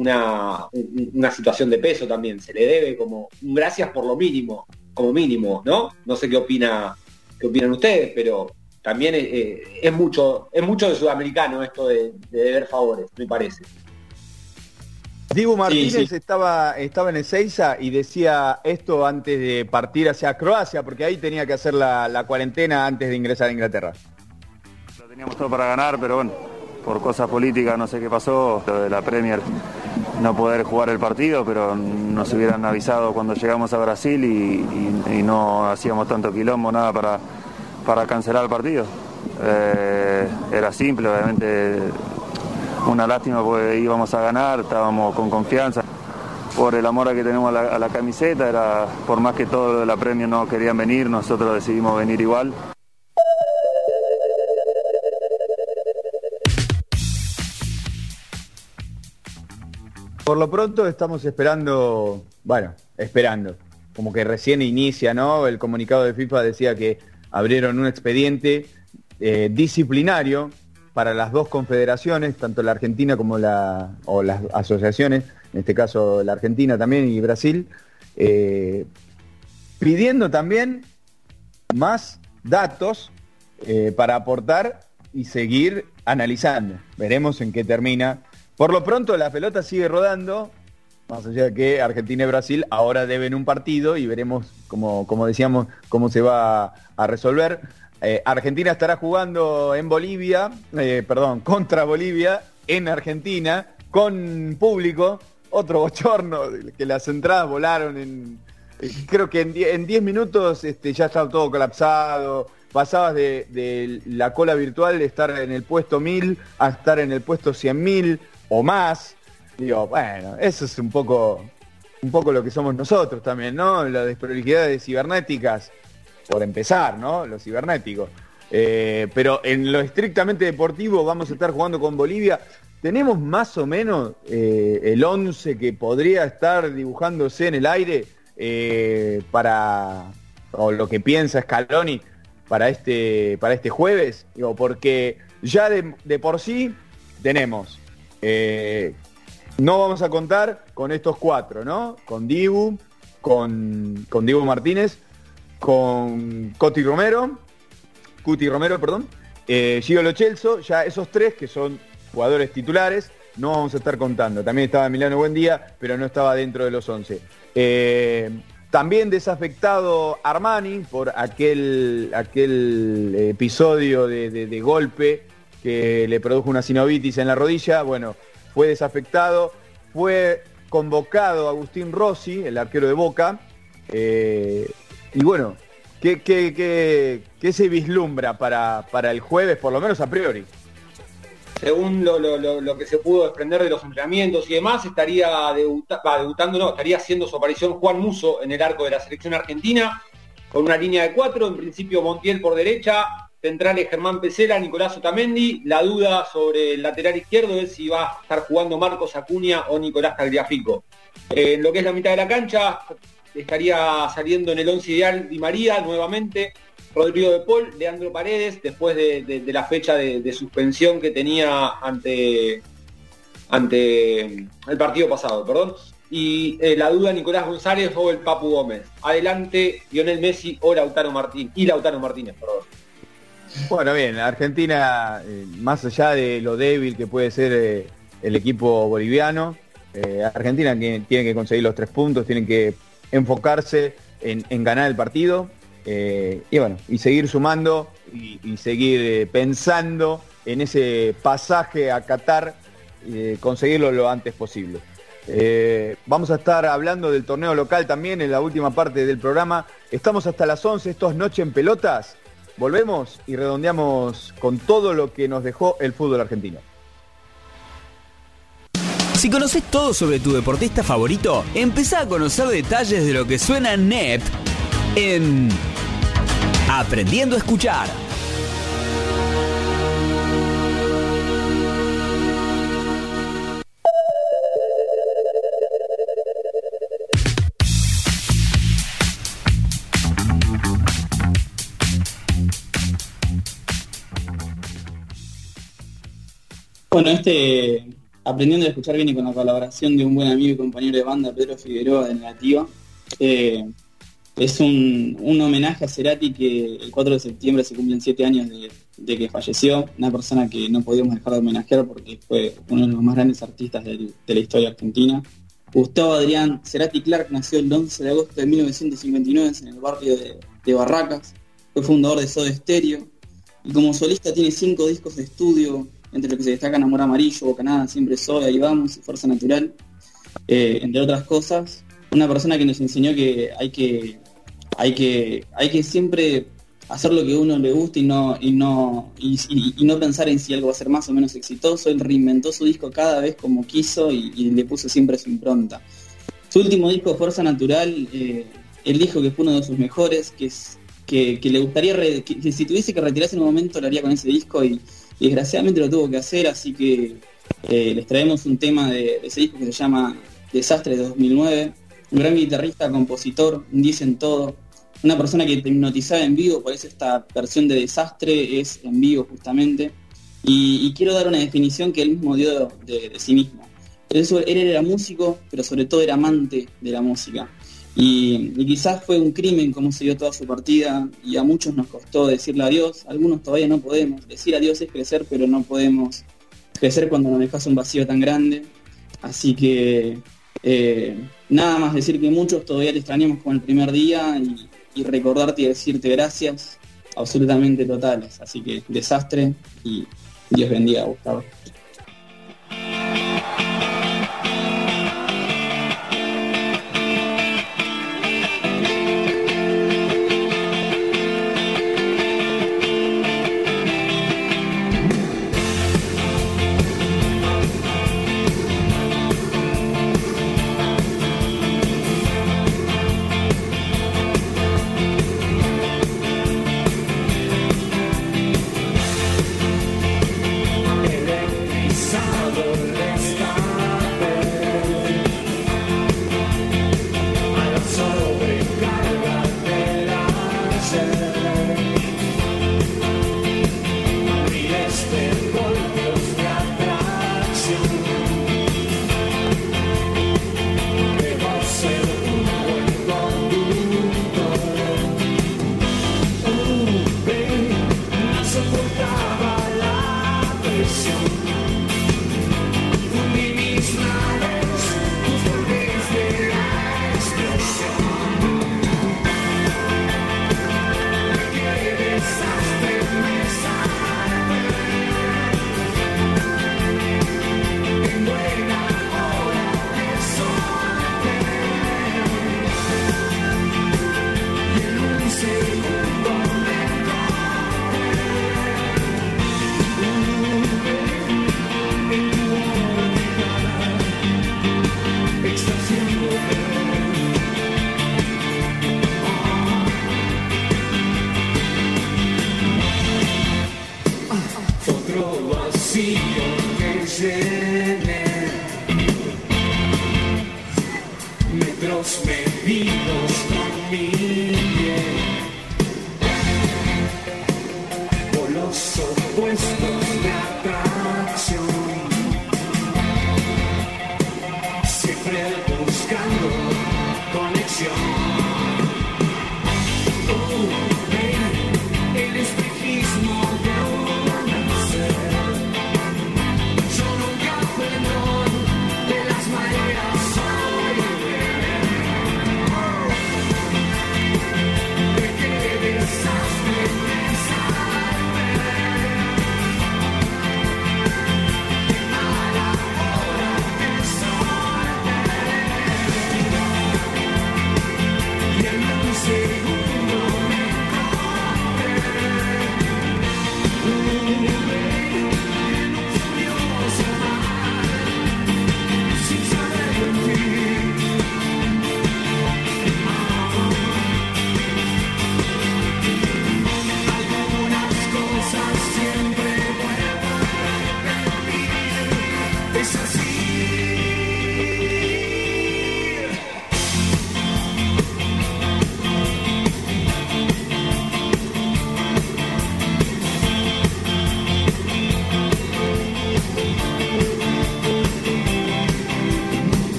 una, un- una situación de peso también. Se le debe como un gracias por lo mínimo, como mínimo, ¿no? No sé qué opina, qué opinan ustedes, pero también eh, eh, es mucho, es mucho de sudamericano esto de, de deber favores, me parece. Dibu Martínez Sí, sí. Estaba, estaba en Ezeiza y decía esto antes de partir hacia Croacia, porque ahí tenía que hacer la, la cuarentena antes de ingresar a Inglaterra. Lo teníamos todo para ganar, pero bueno, por cosas políticas no sé qué pasó, lo de la Premier no poder jugar el partido, pero nos hubieran avisado cuando llegamos a Brasil y, no hacíamos tanto quilombo, nada para, para cancelar el partido. Eh, era simple, obviamente una lástima porque íbamos a ganar, estábamos con confianza. Por el amor que tenemos a la, camiseta, era por más que todo la Premier no querían venir, nosotros decidimos venir igual. Por lo pronto estamos esperando, bueno, esperando, como que recién inicia, ¿no? El comunicado de FIFA decía que abrieron un expediente eh, disciplinario para las dos confederaciones, tanto la Argentina como la, o las asociaciones, en este caso la Argentina también y Brasil, eh, pidiendo también más datos eh, para aportar y seguir analizando. Veremos en qué termina. Por lo pronto la pelota sigue rodando, más allá de que Argentina y Brasil ahora deben un partido y veremos, como, como decíamos, cómo se va a resolver. Eh, Argentina estará jugando en Bolivia, eh, perdón, contra Bolivia, en Argentina, con público. Otro bochorno, que las entradas volaron en, creo que en 10 minutos este, ya estaba todo colapsado. Pasabas de, de la cola virtual de estar en el puesto 1000 a estar en el puesto 100.000 o más. Digo, bueno, eso es un poco, un poco lo que somos nosotros también, ¿no? Las desprolijidades cibernéticas, por empezar, ¿no? Lo cibernético. Eh, pero en lo estrictamente deportivo vamos a estar jugando con Bolivia. Tenemos más o menos eh, el 11 que podría estar dibujándose en el aire eh, para, o lo que piensa Scaloni para este, para este jueves. Digo, porque ya de por sí tenemos, eh, no vamos a contar con estos cuatro, ¿no? Con Dibu, con, con Dibu Martínez, con Coti Romero, Cuti Romero, perdón, eh, Gio Lo Celso, ya esos tres que son jugadores titulares, no vamos a estar contando. También estaba Emiliano Buendía, pero no estaba dentro de los 11. Eh, también desafectado Armani por aquel, aquel episodio de, de- de golpe que le produjo una sinovitis en la rodilla. Bueno, fue desafectado. Fue convocado Agustín Rossi, el arquero de Boca. Eh, y bueno, ¿qué, qué- qué- qué se vislumbra para, para el jueves, por lo menos a priori? según lo, lo- lo- que se pudo desprender de los entrenamientos y demás, estaría debuta- va, debutando, no, estaría haciendo su aparición Juan Muso en el arco de la selección argentina, con una línea de cuatro, en principio Montiel por derecha, centrales Germán Pesela, Nicolás Otamendi, la duda sobre el lateral izquierdo es si va a estar jugando Marcos Acuña o Nicolás Tagliafico. Eh, en lo que es la mitad de la cancha, estaría saliendo en el once ideal Di María nuevamente, Rodrigo de Paul, Leandro Paredes, después de, la fecha de, de suspensión que tenía ante, ante el partido pasado, perdón. Y eh, la duda Nicolás González o el Papu Gómez. Adelante Lionel Messi o Lautaro Martín. Y Lautaro Martínez, perdón. Bueno, bien, Argentina, eh, más allá de lo débil que puede ser eh, el equipo boliviano, eh, Argentina tiene, tiene que conseguir los tres puntos, tienen que enfocarse en, ganar el partido y bueno, y seguir sumando y, y seguir pensando en ese pasaje a Qatar, conseguirlo lo antes posible. Vamos a estar hablando del torneo local también en la última parte del programa. Estamos hasta las 11, esto es Noche en Pelotas. Volvemos y redondeamos con todo lo que nos dejó el fútbol argentino. Si conoces todo sobre tu deportista favorito, empezá a conocer detalles de lo que suena net en Aprendiendo a escuchar. Bueno, este aprendiendo a escuchar viene con la colaboración de un buen amigo y compañero de banda, Pedro Figueroa de Negativa. Eh, es un, un homenaje a Cerati que el 4 de septiembre se cumplen 7 años de, de que falleció, una persona que no podíamos dejar de homenajear porque fue uno de los más grandes artistas de la historia argentina. Gustavo Adrián Cerati Clark nació el 11 de agosto de 1959 en el barrio de, Barracas. Fue fundador de Soda Stereo y como solista tiene cinco discos de estudio, entre los que se destacan Amor Amarillo, Bocanada, Siempre Soy, Ahí Vamos Fuerza Natural, eh, entre otras cosas. Una persona que nos enseñó que hay que, hay que, hay que siempre hacer lo que a uno le gusta y no, y no, y, no pensar en si algo va a ser más o menos exitoso. Él reinventó su disco cada vez como quiso y, le puso siempre su impronta. Su último disco, Fuerza Natural, eh, él dijo que fue uno de sus mejores, que que, le gustaría, que, que si tuviese que retirarse en un momento lo haría con ese disco y, y desgraciadamente lo tuvo que hacer, así que eh, les traemos un tema de, de ese disco que se llama Desastre de 2009. Un gran guitarrista, compositor, un 10 en todo, una persona que te hipnotizaba en vivo, por eso esta versión de Desastre es en vivo justamente. Y, quiero dar una definición que él mismo dio de, sí mismo. Él, él era músico, pero sobre todo era amante de la música. Y, quizás fue un crimen como se dio toda su partida y a muchos nos costó decirle adiós, algunos todavía no podemos. Decir adiós es crecer, pero no podemos crecer cuando nos dejas un vacío tan grande. Así que eh, nada más decir que muchos todavía te extrañamos como el primer día y, y recordarte y decirte gracias absolutamente totales. Así que desastre y Dios bendiga, Gustavo.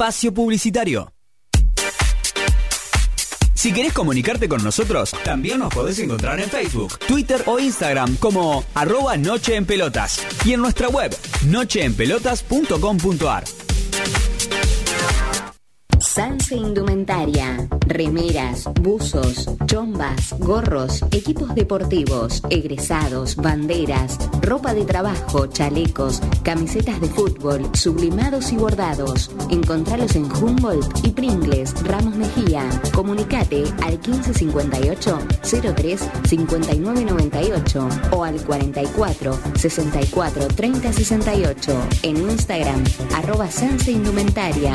Espacio Publicitario. Si querés comunicarte con nosotros, también nos podés encontrar en Facebook, Twitter o Instagram como arroba Noche en Pelotas y en nuestra web nocheenpelotas.com.ar. Sanse Indumentaria. Remeras, buzos, chombas, gorros, equipos deportivos, egresados, banderas, ropa de trabajo, chalecos, camisetas de fútbol, sublimados y bordados. Encontralos en Humboldt y Pringles, Ramos Mejía. Comunicate al 1558 03 5998 o al 44 64 30 68 en Instagram arroba Indumentaria.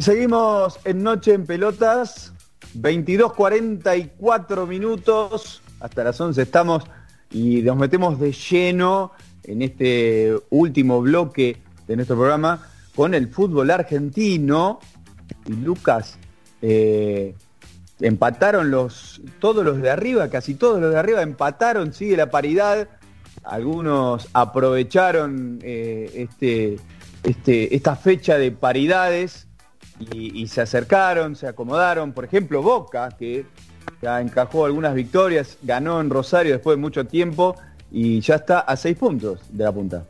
Seguimos en Noche en Pelotas, 22.44 minutos, hasta las 11 estamos y nos metemos de lleno en este último bloque de nuestro programa con el fútbol argentino. Y Lucas, eh, empataron los, todos los de arriba, casi todos los de arriba empataron, sigue la paridad. Algunos aprovecharon eh, este, este, esta fecha de paridades y, y se acercaron, se acomodaron. Por ejemplo, Boca, que ya encajó algunas victorias, ganó en Rosario después de mucho tiempo y ya está a seis puntos de la punta.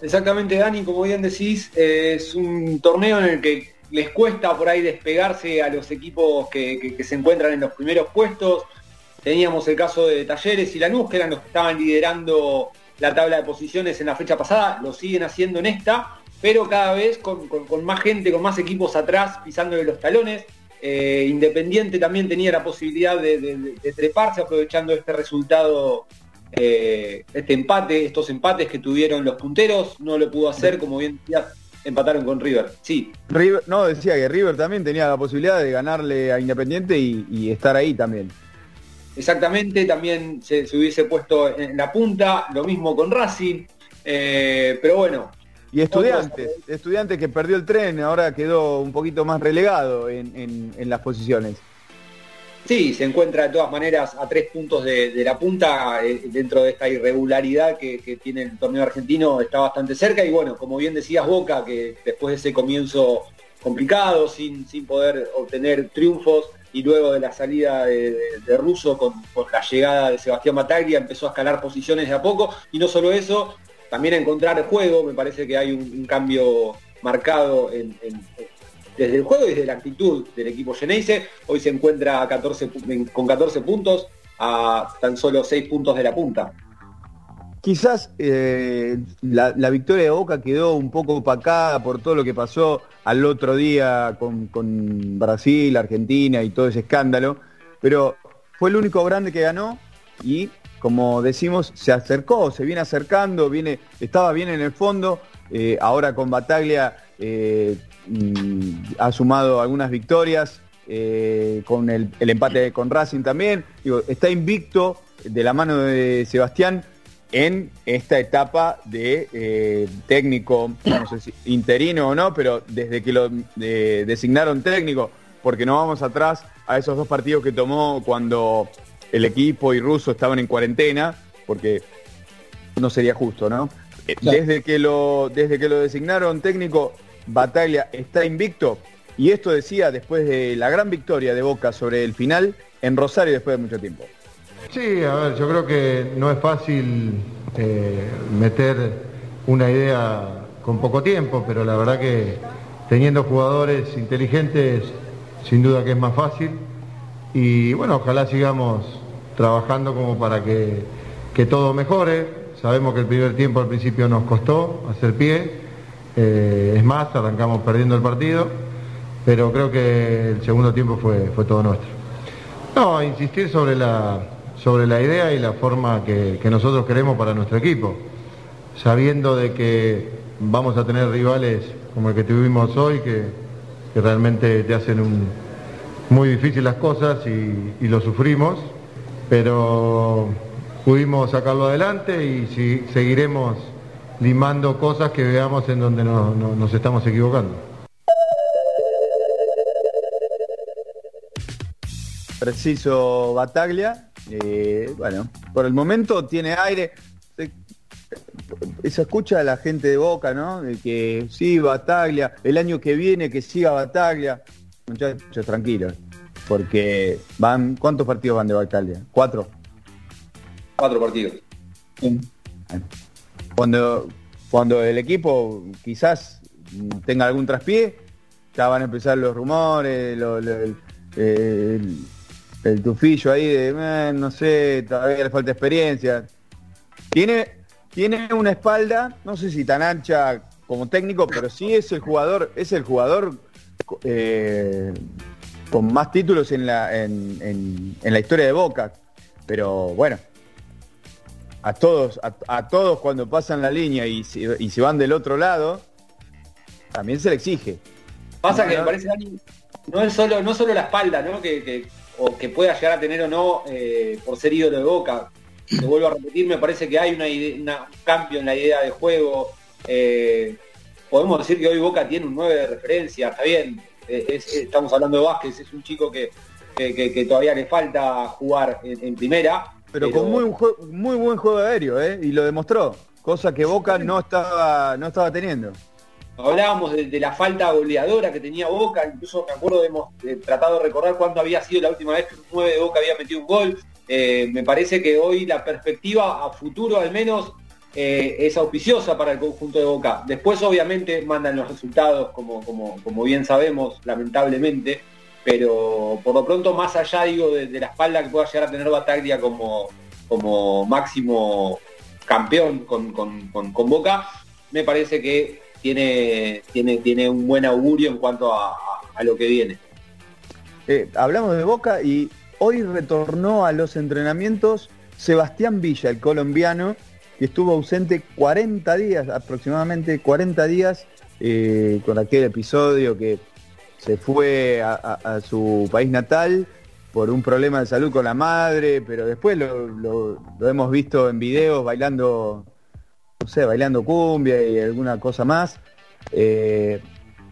Exactamente, Dani, como bien decís, eh, es un torneo en el que les cuesta por ahí despegarse a los equipos que, que- que se encuentran en los primeros puestos. Teníamos el caso de Talleres y Lanús, que eran los que estaban liderando la tabla de posiciones en la fecha pasada, lo siguen haciendo en esta, pero cada vez con, con- con más gente, con más equipos atrás, pisándole los talones. Eh, Independiente también tenía la posibilidad de, de- de- de treparse aprovechando este resultado, eh, este empate, estos empates que tuvieron los punteros, no lo pudo hacer, como bien decías, empataron con River. Sí, River, no, decía que River también tenía la posibilidad de ganarle a Independiente y, y estar ahí también. Exactamente, también se, se hubiese puesto en la punta, lo mismo con Racing, eh, pero bueno. Y estudiantes, estudiantes que perdió el tren, ahora quedó un poquito más relegado en, en- en las posiciones. Sí, se encuentra de todas maneras a tres puntos de, la punta eh, dentro de esta irregularidad que, tiene el torneo argentino, está bastante cerca. Y bueno, como bien decías Boca, que después de ese comienzo complicado, sin, sin poder obtener triunfos y luego de la salida de, Russo con, la llegada de Sebastián Bataglia empezó a escalar posiciones de a poco. Y no solo eso, también a encontrar juego, me parece que hay un, cambio marcado en- desde el juego y desde la actitud del equipo Geneise. Hoy se encuentra a 14 pu- en- con 14 puntos a tan solo 6 puntos de la punta. Quizás eh, la, victoria de Boca quedó un poco opacada por todo lo que pasó al otro día con, Brasil, Argentina y todo ese escándalo, pero fue el único grande que ganó y, como decimos, se acercó, se viene acercando, viene, estaba bien en el fondo, eh, ahora con Bataglia eh, ha sumado algunas victorias, eh, con el, el empate con Racing también. Digo, está invicto de la mano de Sebastián en esta etapa de eh, técnico, no sé si interino o no, pero desde que lo eh, designaron técnico, porque no vamos atrás a esos dos partidos que tomó cuando el equipo y Russo estaban en cuarentena, porque no sería justo, ¿no? Desde que lo, desde que lo designaron técnico, Bataglia está invicto, y esto decía después de la gran victoria de Boca sobre el final en Rosario después de mucho tiempo. Sí, a ver, yo creo que no es fácil eh, meter una idea con poco tiempo, pero la verdad que teniendo jugadores inteligentes, sin duda que es más fácil. Y bueno, ojalá sigamos trabajando como para que, que todo mejore. Sabemos que el primer tiempo al principio nos costó hacer pie. Eh, es más, arrancamos perdiendo el partido, pero creo que el segundo tiempo fue, fue todo nuestro. No, insistir sobre la, sobre la idea y la forma que, nosotros queremos para nuestro equipo, sabiendo de que vamos a tener rivales como el que tuvimos hoy, que, que realmente te hacen muy difícil las cosas y, y lo sufrimos, pero pudimos sacarlo adelante y si- seguiremos limando cosas que veamos en donde no- no- nos estamos equivocando. preciso Bataglia. Eh, bueno, por el momento tiene aire. Se, se escucha a la gente de Boca, ¿no? De que sí, Bataglia, el año que viene que siga Bataglia. Muchachos, tranquilos. Porque van, ¿cuántos partidos van de Bataglia? ¿Cuatro? Cuatro partidos. Cuando, cuando el equipo quizás tenga algún traspié, ya van a empezar los rumores, lo- el- el tufillo ahí de, "Eh, no sé, todavía le falta experiencia. Tiene, tiene una espalda, no sé si tan ancha como técnico, pero sí es el jugador, es el jugador eh, con más títulos en la, en, en- en la historia de Boca. Pero bueno, a todos, a, a todos cuando pasan la línea y se, y se van del otro lado, también se le exige. Pasa No, que no. me parece, Dani, no es solo, no solo la espalda, ¿no? Que, que- o que pueda llegar a tener o no eh, por ser ídolo de Boca. Te vuelvo a repetir, me parece que hay una ide- una- un cambio en la idea de juego. Eh, podemos decir que hoy Boca tiene un 9 de referencia, está bien. eh, es- estamos hablando de Vázquez, es un chico que, que- que- que todavía le falta jugar en, en primera. Pero, con muy, muy buen juego aéreo, ¿eh? Y lo demostró, cosa que Boca no estaba, no estaba teniendo. Hablábamos de, de la falta goleadora que tenía Boca, incluso me acuerdo hemos eh, tratado de recordar cuándo había sido la última vez que un 9 de Boca había metido un gol. Eh, me parece que hoy la perspectiva a futuro al menos eh, es auspiciosa para el conjunto de Boca. Después obviamente mandan los resultados como, como, como bien sabemos, lamentablemente, pero por lo pronto más allá digo de, la espalda que pueda llegar a tener Bataglia como, como máximo campeón con, con- con- Boca, me parece que tiene, tiene, tiene un buen augurio en cuanto a, a- a lo que viene. Eh, hablamos de Boca y hoy retornó a los entrenamientos Sebastián Villa, el colombiano, que estuvo ausente 40 días, aproximadamente 40 días, eh, con aquel episodio que se fue a, su país natal por un problema de salud con la madre, pero después lo hemos visto en videos bailando, no sé, bailando cumbia y alguna cosa más. Eh,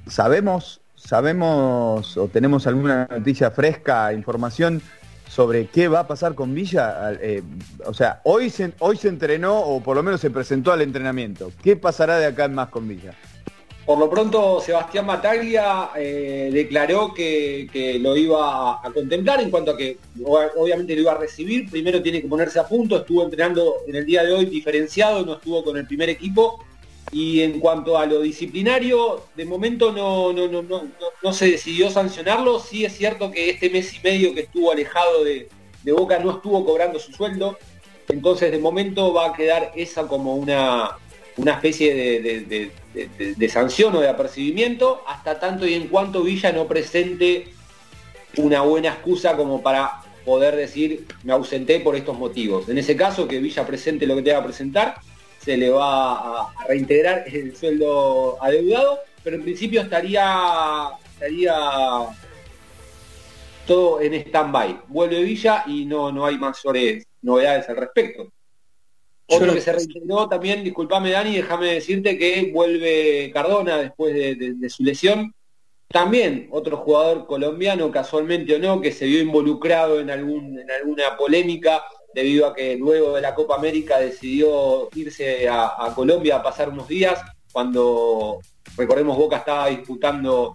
sabemos, sabemos o tenemos alguna noticia fresca, información sobre qué va a pasar con Villa. Eh, o sea, hoy se, hoy se entrenó o por lo menos se presentó al entrenamiento. ¿Qué pasará de acá en más con Villa? Por lo pronto, Sebastián Mataglia eh, declaró que, que lo iba a, contemplar en cuanto a que obviamente lo iba a recibir. Primero tiene que ponerse a punto. Estuvo entrenando en el día de hoy diferenciado, no estuvo con el primer equipo. Y en cuanto a lo disciplinario, de momento no, no, no, no, no- se decidió sancionarlo. Sí es cierto que este mes y medio que estuvo alejado de, Boca no estuvo cobrando su sueldo. Entonces de momento va a quedar esa como una, una especie de- de- sanción o de apercibimiento hasta tanto y en cuanto Villa no presente una buena excusa como para poder decir me ausenté por estos motivos. En ese caso que Villa presente lo que tenga que presentar, se le va a, a reintegrar el sueldo adeudado, pero en principio estaría, estaría todo en stand-by. Vuelve Villa y no, no hay mayores novedades al respecto. Otro que se reintegró también, disculpame Dani, déjame decirte que vuelve Cardona después de, de- de su lesión. También otro jugador colombiano, casualmente o no, que se vio involucrado en, algún, en alguna polémica debido a que luego de la Copa América decidió irse a, a Colombia a pasar unos días, cuando recordemos Boca estaba disputando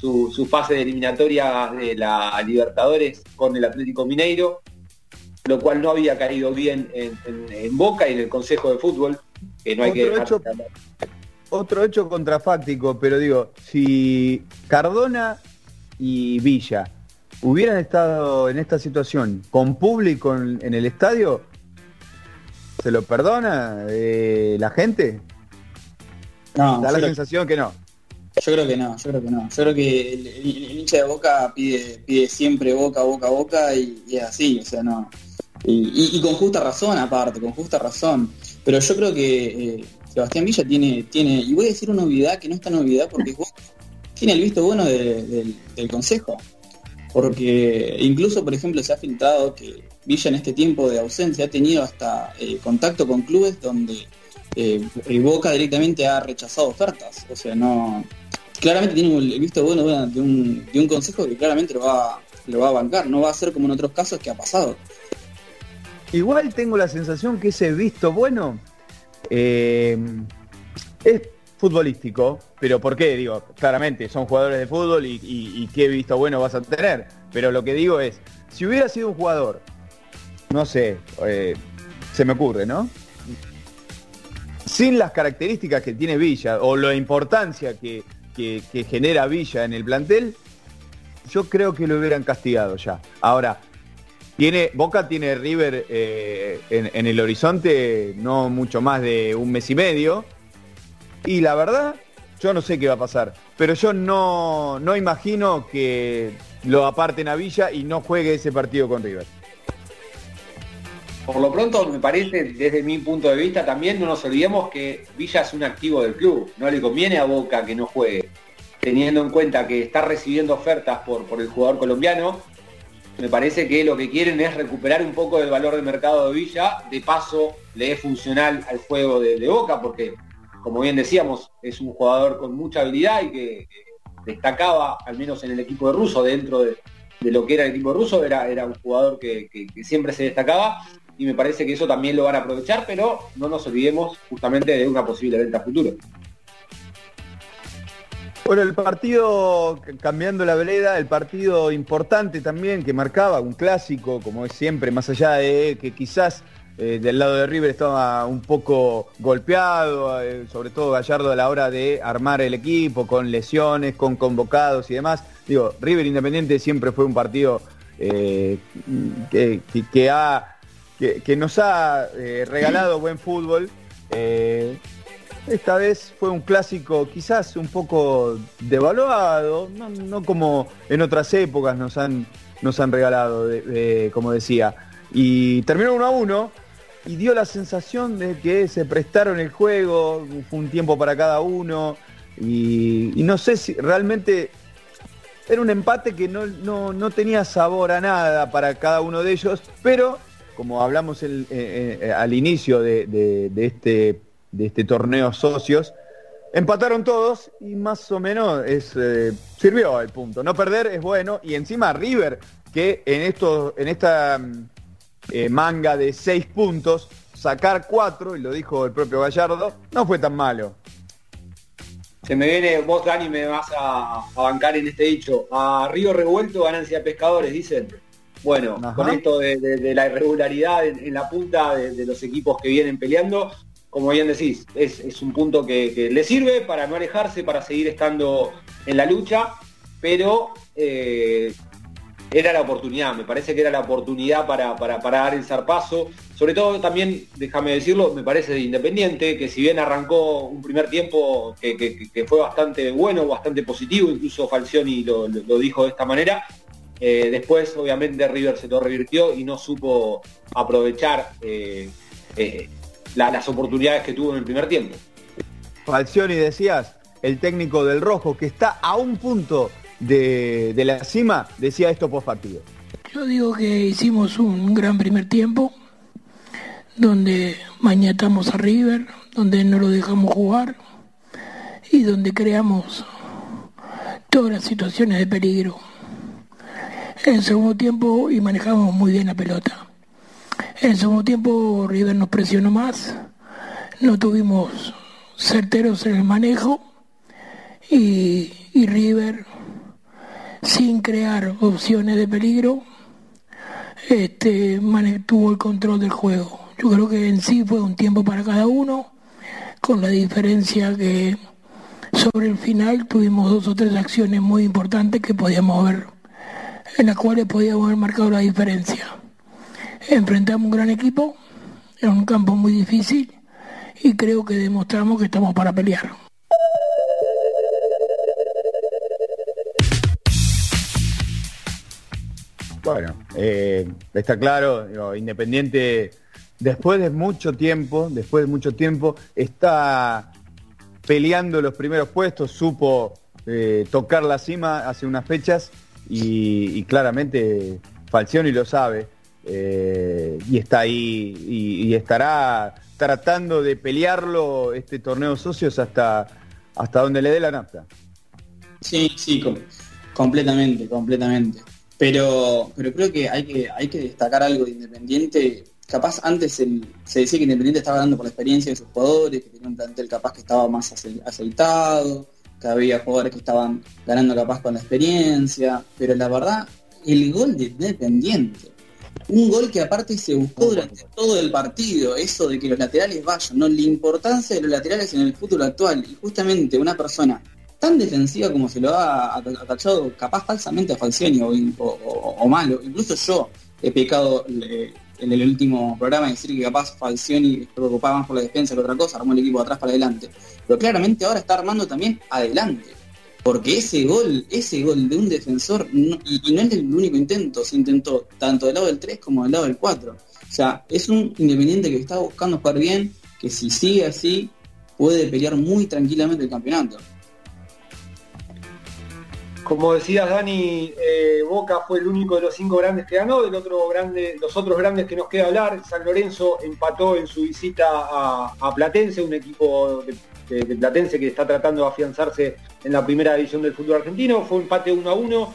su, su fase de eliminatoria de la Libertadores con el Atlético Mineiro, lo cual no había caído bien en, en- en Boca y en el Consejo de Fútbol, que no hay que Otro dejar hecho- de hablar. Otro hecho contrafáctico, pero digo, si Cardona y Villa hubieran estado en esta situación con público en, en el estadio, ¿se lo perdona eh, la gente? No, Da la sensación que no. Yo creo que no, yo creo que no. Yo creo que el, el- el hincha de Boca pide, pide siempre Boca, Boca, Boca y, y es así, o sea, no. Y, y- y con justa razón aparte, con justa razón. Pero yo creo que eh, Sebastián Villa tiene, tiene, y voy a decir una novedad que no es tan novedad porque tiene el visto bueno de- del, del consejo. Porque incluso, por ejemplo, se ha filtrado que Villa en este tiempo de ausencia ha tenido hasta eh, contacto con clubes donde eh, Boca directamente ha rechazado ofertas. O sea, no. Claramente tiene el visto bueno de un, de un consejo que claramente lo va, lo va a bancar. No va a ser como en otros casos que ha pasado. Igual tengo la sensación que ese visto bueno eh, es futbolístico, pero ¿por qué? Digo, claramente son jugadores de fútbol y, qué visto bueno vas a tener. Pero lo que digo es, si hubiera sido un jugador, no sé, eh, se me ocurre, ¿no? Sin las características que tiene Villa o la importancia que- que genera Villa en el plantel, yo creo que lo hubieran castigado ya. Ahora, tiene, Boca tiene River eh, en, el horizonte no mucho más de un mes y medio. Y la verdad, yo no sé qué va a pasar. Pero yo no, no imagino que lo aparten a Villa y no juegue ese partido con River. Por lo pronto, me parece, desde mi punto de vista, también no nos olvidemos que Villa es un activo del club. No le conviene a Boca que no juegue. Teniendo en cuenta que está recibiendo ofertas por, por el jugador colombiano, me parece que lo que quieren es recuperar un poco del valor de mercado de Villa. De paso, le es funcional al juego de, de Boca, porque, como bien decíamos, es un jugador con mucha habilidad y que, destacaba, al menos en el equipo de Russo, dentro de, de lo que era el equipo ruso, era, era un jugador que, que- siempre se destacaba y me parece que eso también lo van a aprovechar, pero no nos olvidemos justamente de una posible venta a futuro. Bueno, el partido, cambiando la vereda, el partido importante también que marcaba un clásico, como es siempre, más allá de que quizás eh, del lado de River estaba un poco golpeado, eh, sobre todo Gallardo a la hora de armar el equipo, con lesiones, con convocados y demás. Digo, River Independiente siempre fue un partido eh, que, nos ha regalado buen fútbol. Esta vez fue un clásico quizás un poco devaluado, no, como en otras épocas nos han, nos han regalado, como decía. Y terminó 1 a 1 y dio la sensación de que se prestaron el juego, fue un tiempo para cada uno y, no sé si realmente era un empate que no, no- no tenía sabor a nada para cada uno de ellos, pero como hablamos eh, eh, al inicio de este, de este torneo socios, empataron todos y más o menos es, eh, sirvió el punto. No perder es bueno y encima River, que en, esto, en esta mm, eh, manga de seis puntos, sacar cuatro, y lo dijo el propio Gallardo, no fue tan malo. Se me viene, vos Dani me vas a, a bancar en este dicho, a Río Revuelto ganancia de pescadores, dicen. Bueno, Ajá. con esto de, de- de la irregularidad en, en la punta de, de los equipos que vienen peleando, como bien decís, es, un punto que, le sirve para no alejarse, para seguir estando en la lucha, pero eh, era la oportunidad, me parece que era la oportunidad para, dar el zarpazo. Sobre todo también, déjame decirlo, me parece de Independiente, que si bien arrancó un primer tiempo que, fue bastante bueno, bastante positivo, incluso Falcioni lo, dijo de esta manera, eh, después obviamente River se lo revirtió y no supo aprovechar eh, la- las oportunidades que tuvo en el primer tiempo. Falcioni decías, el técnico del Rojo, que está a un punto de, de la cima, decía esto post partido. Yo digo que hicimos un gran primer tiempo, donde mañatamos a River, donde no lo dejamos jugar y donde creamos todas las situaciones de peligro. En el segundo tiempo y manejamos muy bien la pelota. En el segundo tiempo River nos presionó más, no tuvimos certeros en el manejo y, River sin crear opciones de peligro este, mane- tuvo el control del juego. Yo creo que en sí fue un tiempo para cada uno, con la diferencia que sobre el final tuvimos dos o tres acciones muy importantes que podíamos ver, en las cuales podíamos haber marcado la diferencia. Enfrentamos un gran equipo, en un campo muy difícil, y creo que demostramos que estamos para pelear. Bueno, eh, está claro, Independiente, después de mucho tiempo, después de mucho tiempo, está peleando los primeros puestos, supo eh, tocar la cima hace unas fechas y claramente Falcioni lo sabe eh, y está ahí y, estará tratando de pelearlo este torneo socios hasta, hasta donde le dé la nafta. Sí, sí, com- completamente, completamente. Pero, pero creo que hay que hay que destacar algo de Independiente. Capaz antes se decía que Independiente estaba ganando por la experiencia de sus jugadores, que tenía un plantel capaz que estaba más ace- aceitado, que había jugadores que estaban ganando capaz con la experiencia. Pero la verdad, el gol de Independiente, un gol que aparte se buscó durante todo el partido, eso de que los laterales vayan, ¿no? La importancia de los laterales en el fútbol actual. Y justamente una persona tan defensiva como se lo ha ata- atachado capaz falsamente a Falcioni o, malo. Incluso yo he pecado en el último programa de decir que capaz Falcioni se preocupaba más por la defensa que otra cosa, armó el equipo de atrás para adelante. Pero claramente ahora está armando también adelante. Porque ese gol, ese gol de un defensor, y no es el único intento, se intentó tanto del lado del 3 como del lado del 4. O sea, es un independiente que está buscando jugar bien, que si sigue así, puede pelear muy tranquilamente el campeonato. Como decías, Dani, eh, Boca fue el único de los cinco grandes que ganó, del otro grande, los otros grandes que nos queda hablar, San Lorenzo empató en su visita a, a Platense, un equipo de, de- de Platense que está tratando de afianzarse en la primera división del fútbol argentino, fue un empate 1 a 1,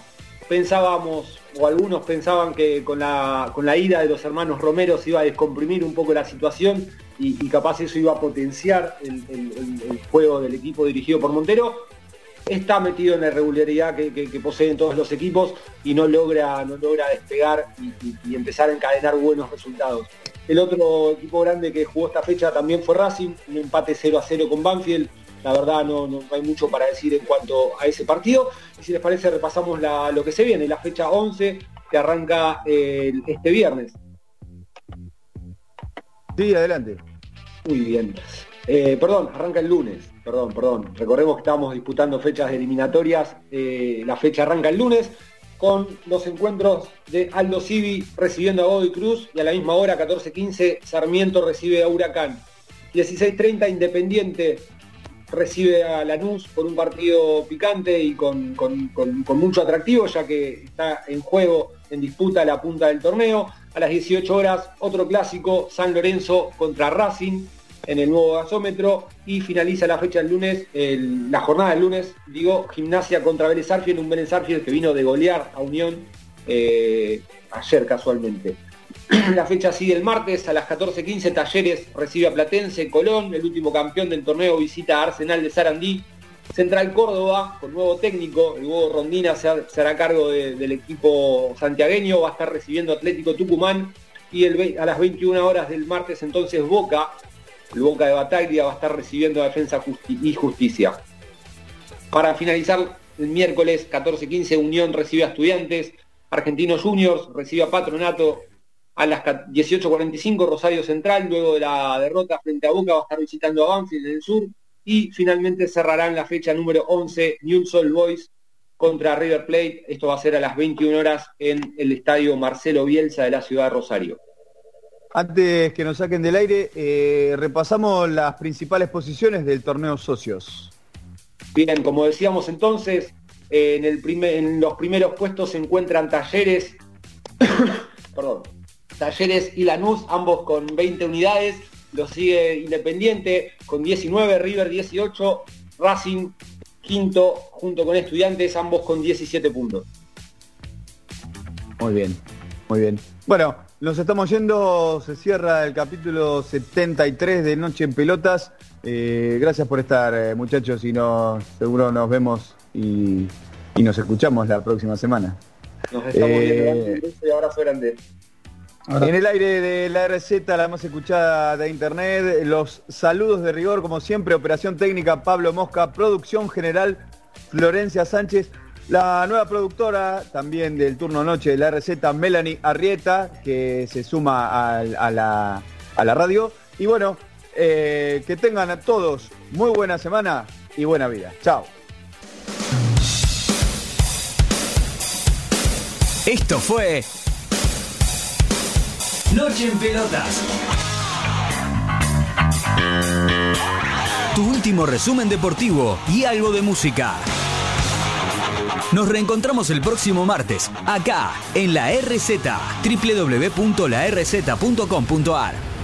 pensábamos, o algunos pensaban que con la, con la ida de los hermanos Romero se iba a descomprimir un poco la situación y, capaz eso iba a potenciar el juego del equipo dirigido por Montero, está metido en la irregularidad que, que- que poseen todos los equipos y no logra, no logra despegar y, y- y empezar a encadenar buenos resultados. El otro equipo grande que jugó esta fecha también fue Racing, un empate 0 a 0 con Banfield. La verdad no, no hay mucho para decir en cuanto a ese partido. Y si les parece repasamos la- lo que se viene, la fecha 11 que arranca eh, este viernes. Sí, adelante. Muy bien. Eh, perdón, arranca el lunes. Perdón, perdón. Recordemos que estábamos disputando fechas eliminatorias. Eh, la fecha arranca el lunes con los encuentros de Aldo Civi recibiendo a Godoy Cruz y a la misma hora, 14.15, Sarmiento recibe a Huracán. 16.30, Independiente recibe a Lanús por un partido picante y con mucho atractivo, ya que está en juego, en disputa la punta del torneo. A las 18 horas, otro clásico, San Lorenzo contra Racing en el nuevo gasómetro y finaliza la fecha del lunes, el- la jornada del lunes, digo, gimnasia contra Vélez Arfield, un Vélez Arfield que vino de golear a Unión eh, ayer casualmente. La fecha sigue el martes a las 14.15, Talleres recibe a Platense, Colón, el último campeón del torneo visita a Arsenal de Sarandí, Central Córdoba, con nuevo técnico, el nuevo Rondina se, ha- se hará cargo de- del equipo santiagueño, va a estar recibiendo Atlético Tucumán y el, a las 21 horas del martes entonces Boca, el Boca de Bataglia va a estar recibiendo Defensa y Justicia. Para finalizar, el miércoles 14-15 Unión recibe a Estudiantes, Argentinos Juniors recibe a Patronato a las 18.45 Rosario Central, luego de la derrota frente a Boca va a estar visitando a Banfield en el sur y finalmente cerrarán la fecha número 11 Newell's Old Boys contra River Plate. Esto va a ser a las 21 horas en el estadio Marcelo Bielsa de la ciudad de Rosario. Antes que nos saquen del aire, eh, repasamos las principales posiciones del torneo socios. Bien, como decíamos entonces, eh, en, el primer- en los primeros puestos se encuentran Talleres, perdón, Talleres y Lanús, ambos con 20 unidades. Lo sigue Independiente con 19, River 18, Racing quinto junto con Estudiantes, ambos con 17 puntos. Muy bien, muy bien. Bueno, nos estamos yendo, se cierra el capítulo 73 de Noche en Pelotas. Eh, gracias por estar, eh, muchachos, y seguro nos vemos y, y nos escuchamos la próxima semana. Nos estamos Eh, viendo. Un abrazo grande. En el aire de la RZ, la más escuchada de internet, los saludos de rigor, como siempre, operación técnica Pablo Mosca, producción general Florencia Sánchez, la nueva productora también del turno noche de la RZ, Melanie Arrieta, que se suma a, la, a la radio. Y bueno, eh, que tengan a todos muy buena semana y buena vida. Chao. Esto fue Noche en Pelotas. Tu último resumen deportivo y algo de música. Nos reencontramos el próximo martes, acá, en la RZ, www.larz.com.ar.